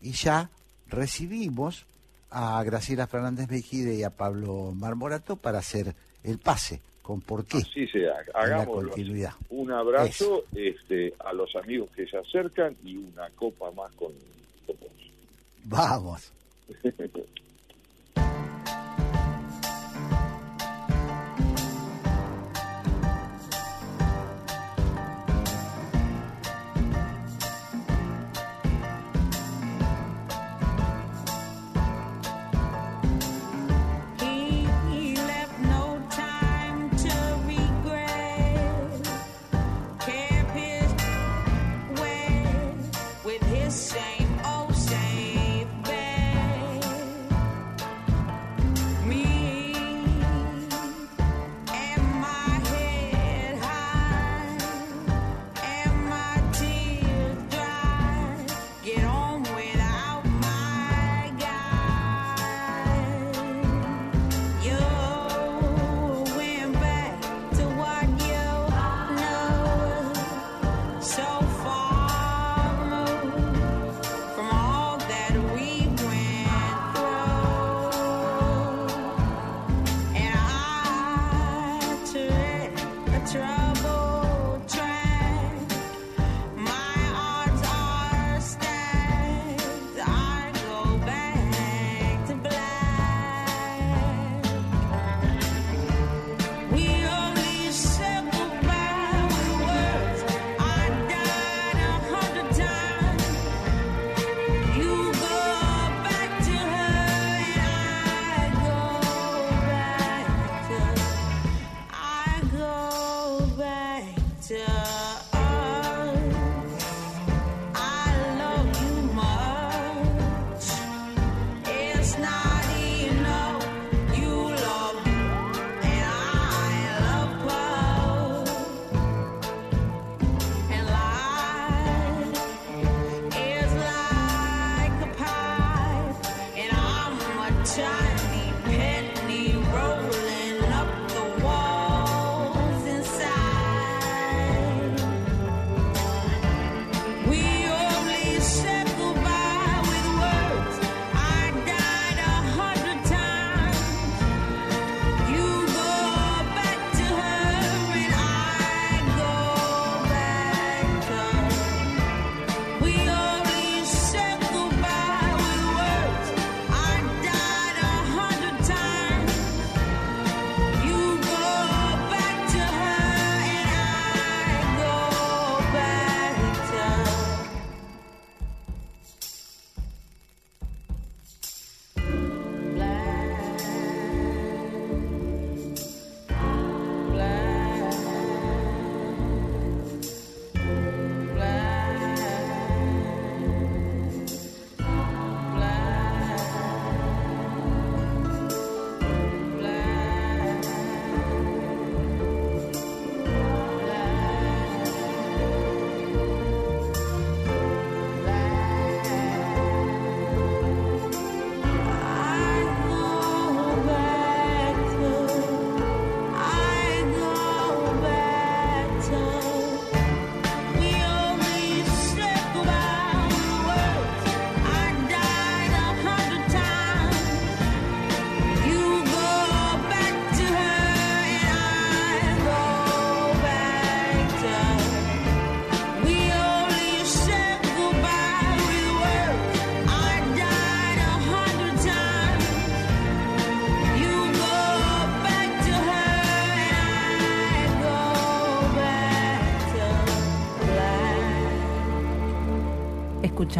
y ya recibimos a Graciela Fernández Mejide y a Pablo Marmorato para hacer el pase con por qué. Así sea, hagamos un abrazo este, a los amigos que se acercan y una copa más con, con vos. Vamos.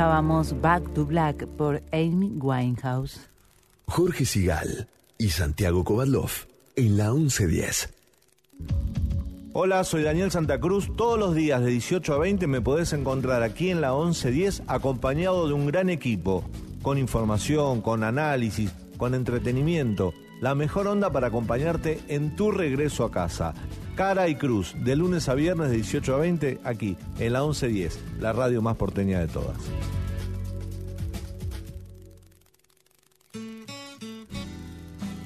escuchábamos Back to Black por Amy Winehouse. Jorge Sigal y Santiago Kovadlov en la 1110. Hola, soy Daniel Santa Cruz. Todos los días de 18 a 20 me podés encontrar aquí en la 1110 acompañado de un gran equipo, con información, con análisis, con entretenimiento. La mejor onda para acompañarte en tu regreso a casa. Cara y Cruz, de lunes a viernes de 18 a 20, aquí en la 1110, la radio más porteña de todas.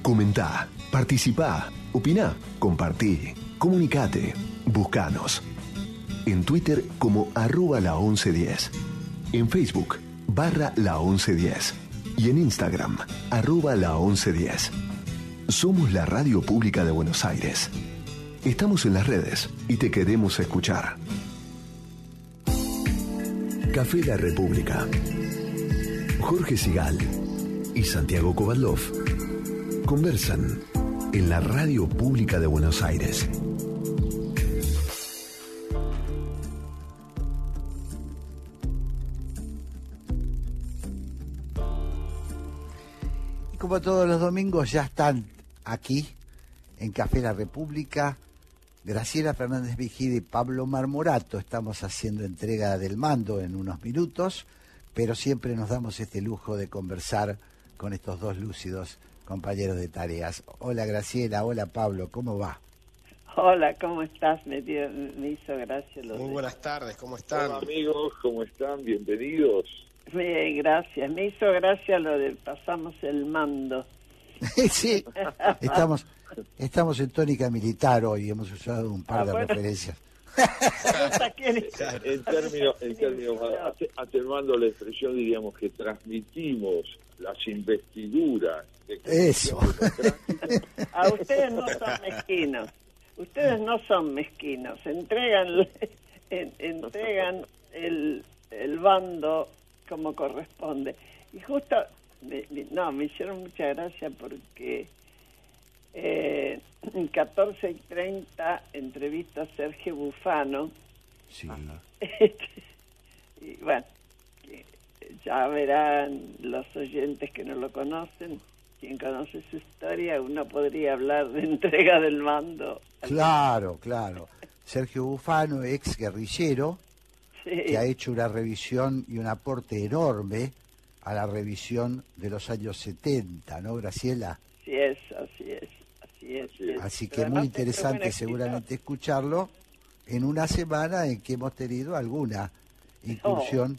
Comentá, participá, opina, compartí, comunicate, buscanos. En Twitter como arroba la 1110. En Facebook barra la 1110. Y en Instagram arroba la 1110. Somos la radio pública de Buenos Aires. Estamos en las redes y te queremos escuchar. Café La República. Jorge Sigal y Santiago Kovadlov conversan en la radio pública de Buenos Aires. Y como todos los domingos ya están aquí en Café La República, Graciela Fernández Vigide y Pablo Marmorato. Estamos haciendo entrega del mando en unos minutos, pero siempre nos damos este lujo de conversar con estos dos lúcidos compañeros de tareas. Hola Graciela, hola Pablo, ¿cómo va? Hola, ¿cómo estás? Me, dio- me hizo gracia lo Muy de- buenas tardes, ¿cómo están? Hola amigos, ¿cómo están? Bienvenidos. Bien, gracias. Me hizo gracia lo de pasamos el mando. sí, estamos, estamos en tónica militar hoy, hemos usado un par Ah, de bueno. referencias. En términos, en términos ate- atenuando la expresión, diríamos que transmitimos las investiduras de Eso. A ustedes no son mezquinos. Ustedes no son mezquinos. Entregan, en- entregan el, el bando como corresponde. Y justo, me- me- no, me hicieron mucha gracia porque eh, en 14 y 30 entrevista a Sergio Bufano. y bueno, ya verán los oyentes que no lo conocen. Quien conoce su historia, uno podría hablar de entrega del mando. Claro, claro. Sergio Bufano, ex guerrillero, Sí. que ha hecho una revisión y un aporte enorme a la revisión de los años 70, ¿no, Graciela? Así es, así es, así es. Así Pero que muy interesante seguramente escucharlo en una semana en que hemos tenido alguna incursión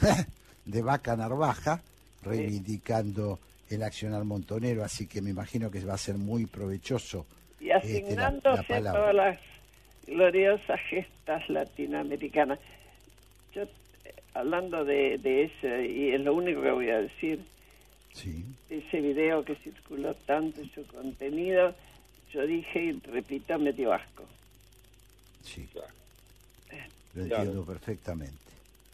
de Vaca Narvaja reivindicando el accionar montonero, así que me imagino que va a ser muy provechoso Y este, la- la asignándose palabra. todas las gloriosas gestas latinoamericanas. Yo, eh, hablando de, de eso, y es lo único que voy a decir, ese video que circuló tanto y su contenido, yo dije y repito, me dio asco. Sí, lo Claro. entiendo perfectamente.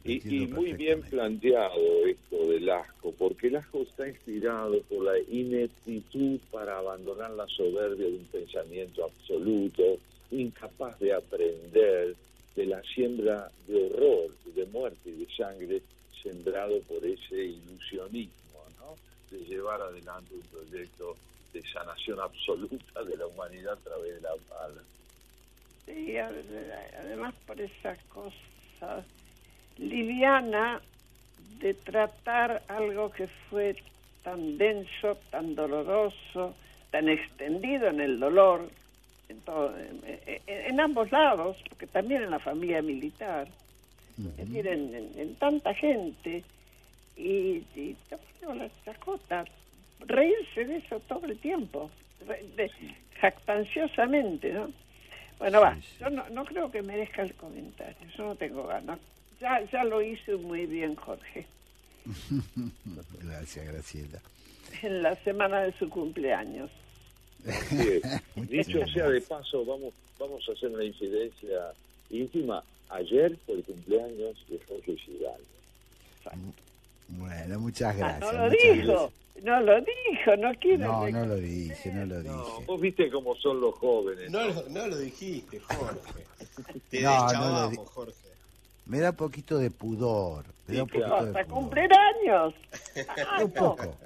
lo Y, entiendo y muy bien planteado esto del asco, porque el asco está inspirado por la ineptitud para abandonar la soberbia de un pensamiento absoluto, incapaz de aprender de la siembra de horror, de muerte y de sangre sembrado por ese ilusionismo, ¿no? De llevar adelante un proyecto de sanación absoluta de la humanidad a través de la paz. Sí, ade- además por esa cosa liviana de tratar algo que fue tan denso, tan doloroso, tan extendido en el dolor, en, todo- en- ambos lados, porque también en la familia militar, es decir, en, en- en tanta gente, y, y bueno, la chacota, reírse de eso todo el tiempo, de- jactanciosamente, ¿no? Bueno, va, yo no, no creo que merezca el comentario, yo no tengo ganas. Ya, ya lo hizo muy bien Jorge, Gracias, Graciela. en la semana de su cumpleaños. Dicho sea de paso, vamos, vamos a hacer una incidencia íntima. Ayer fue el cumpleaños de Jorge Giral. Bueno, muchas Ah, gracias. no lo dijo, no lo dijo, no quiero. No, no lo dije, no lo dije. Vos viste cómo son los jóvenes. No, lo- no lo dijiste, Jorge. Te No, no deschavamos, Jorge. me da un poquito de pudor. Me da un poquito de Hasta pudor. cumplir años. Ah, Un no. poco.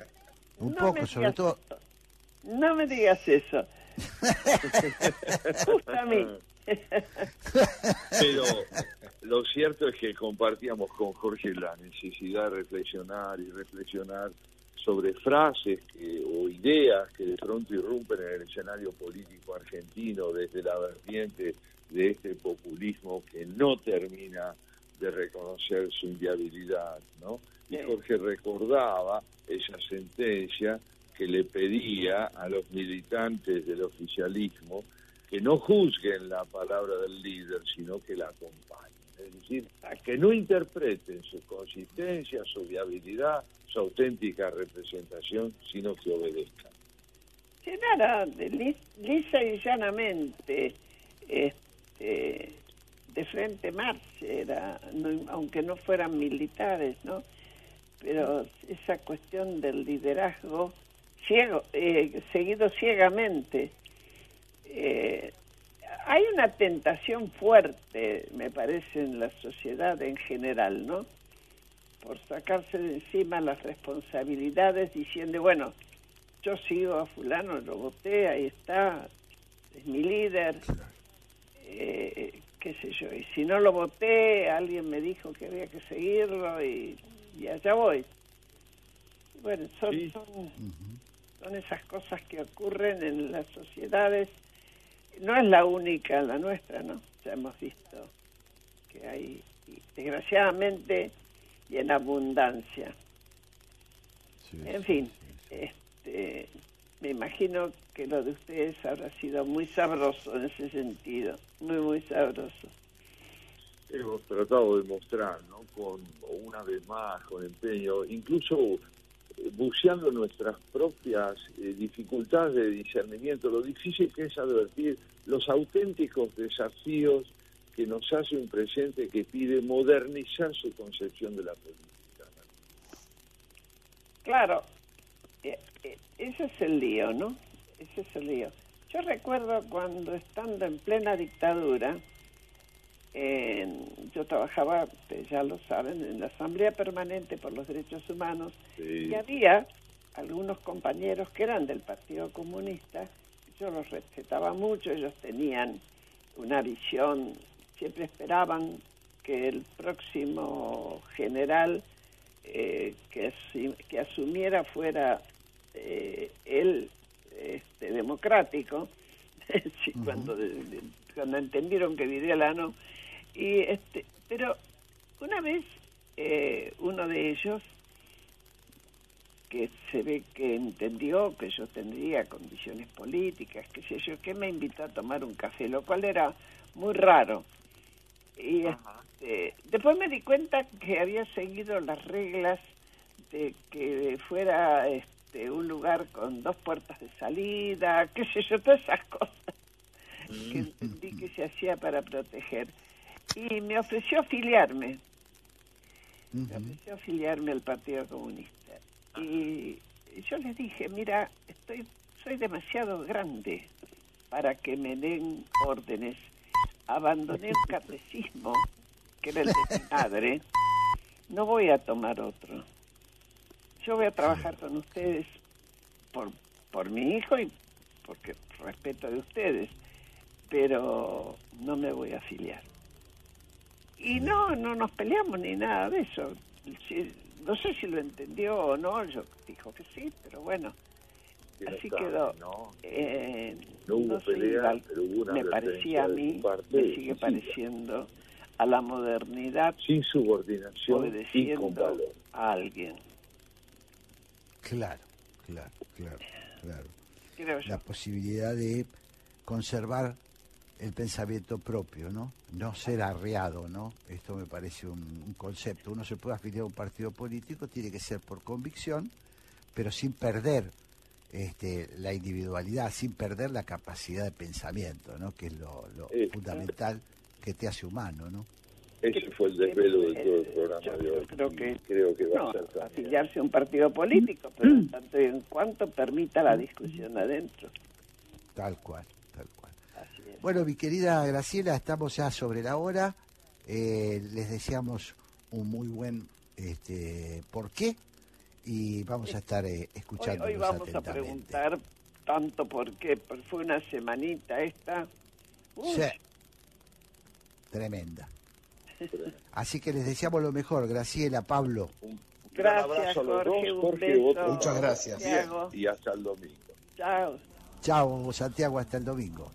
Un No poco, sobre digas todo. No me digas eso. Justo a mí. Pero lo cierto es que compartíamos con Jorge la necesidad de reflexionar y reflexionar sobre frases que- o ideas que de pronto irrumpen en el escenario político argentino desde la vertiente de este populismo que no termina de reconocer su inviabilidad, ¿no? Y Jorge recordaba esa sentencia que le pedía a los militantes del oficialismo que no juzguen la palabra del líder, sino que la acompañen. Es decir, a que no interpreten su consistencia, su viabilidad, su auténtica representación, sino que obedezcan. Lis- lisa y llanamente, este, de frente marche, era, no- aunque no fueran militares, ¿no? Pero esa cuestión del liderazgo, ciego, eh, seguido ciegamente, eh, hay una tentación fuerte, me parece, en la sociedad en general, ¿no? Por sacarse de encima las responsabilidades diciendo, bueno, yo sigo a fulano, lo voté, ahí está, es mi líder, eh, qué sé yo, y si no lo voté, alguien me dijo que había que seguirlo y, y allá voy. Bueno, son, son, son esas cosas que ocurren en las sociedades, no es la única, la nuestra, ¿no? Ya hemos visto que hay, desgraciadamente, y en abundancia. En fin, este, me imagino que lo de ustedes habrá sido muy sabroso en ese sentido, muy, muy sabroso. Hemos tratado de mostrar, ¿no? Con una vez más, con empeño, incluso buceando nuestras propias eh, dificultades de discernimiento, lo difícil que es advertir los auténticos desafíos que nos hace un presente que pide modernizar su concepción de la política. Claro, eh, eh, ese es el lío, ¿no? Ese es el lío. Yo recuerdo cuando estando en plena dictadura, en- yo trabajaba, ya lo saben, en la Asamblea Permanente por los Derechos Humanos y había algunos compañeros que eran del Partido Comunista, yo los respetaba mucho, ellos tenían una visión, siempre esperaban que el próximo general eh, que, que asumiera fuera eh, él este, democrático, sí, cuando, cuando entendieron que Videla no. Y este, pero una vez eh, uno de ellos, que se ve que entendió que yo tendría condiciones políticas, que sé yo, que me invitó a tomar un café, lo cual era muy raro. Y este, después me di cuenta que había seguido las reglas de que fuera este, un lugar con dos puertas de salida, qué sé yo, todas esas cosas que entendí que se hacía para proteger. Y me ofreció afiliarme, me ofreció afiliarme al Partido Comunista. Y yo les dije, mira, estoy, soy demasiado grande para que me den órdenes. Abandoné el catecismo, que era el de mi madre, no voy a tomar otro. Yo voy a trabajar con ustedes por, por mi hijo y porque respeto de ustedes, pero no me voy a afiliar. Y no, no nos peleamos ni nada de eso. Si- no sé si lo entendió o no, yo dijo que sí, pero bueno, no así quedó. ¿no? Eh, No hubo sé, pelea, igual, pero hubo una me parecía a mí, me sigue pareciendo a la modernidad Sin subordinación y con valor. a alguien. Claro, claro, claro. La posibilidad de conservar el pensamiento propio, ¿no? No ser arreado, ¿no? Esto me parece un, un concepto. Uno se puede afiliar a un partido político, tiene que ser por convicción, pero sin perder este, la individualidad, sin perder la capacidad de pensamiento, ¿no? Que es lo, lo Eh, fundamental que te hace humano, ¿no? Ese fue el desvelo de todo el programa de hoy. Creo que, Creo que va no, a ser afiliarse a un partido político, pero en tanto y en cuanto permita la discusión adentro. Tal cual. Bueno, mi querida Graciela, estamos ya sobre la hora. Eh, les deseamos un muy buen este, por qué y vamos a estar eh, Hoy, escuchando hoy vamos a preguntar tanto por qué, porque fue una semanita esta. Uf, Sí. Tremenda. Así que les deseamos lo mejor, Graciela, Pablo. Gracias, abrazo a los Jorge, dos, un Jorge, beso. vos Muchas gracias. Santiago. Y hasta el domingo. Chao. Chao, Santiago, hasta el domingo.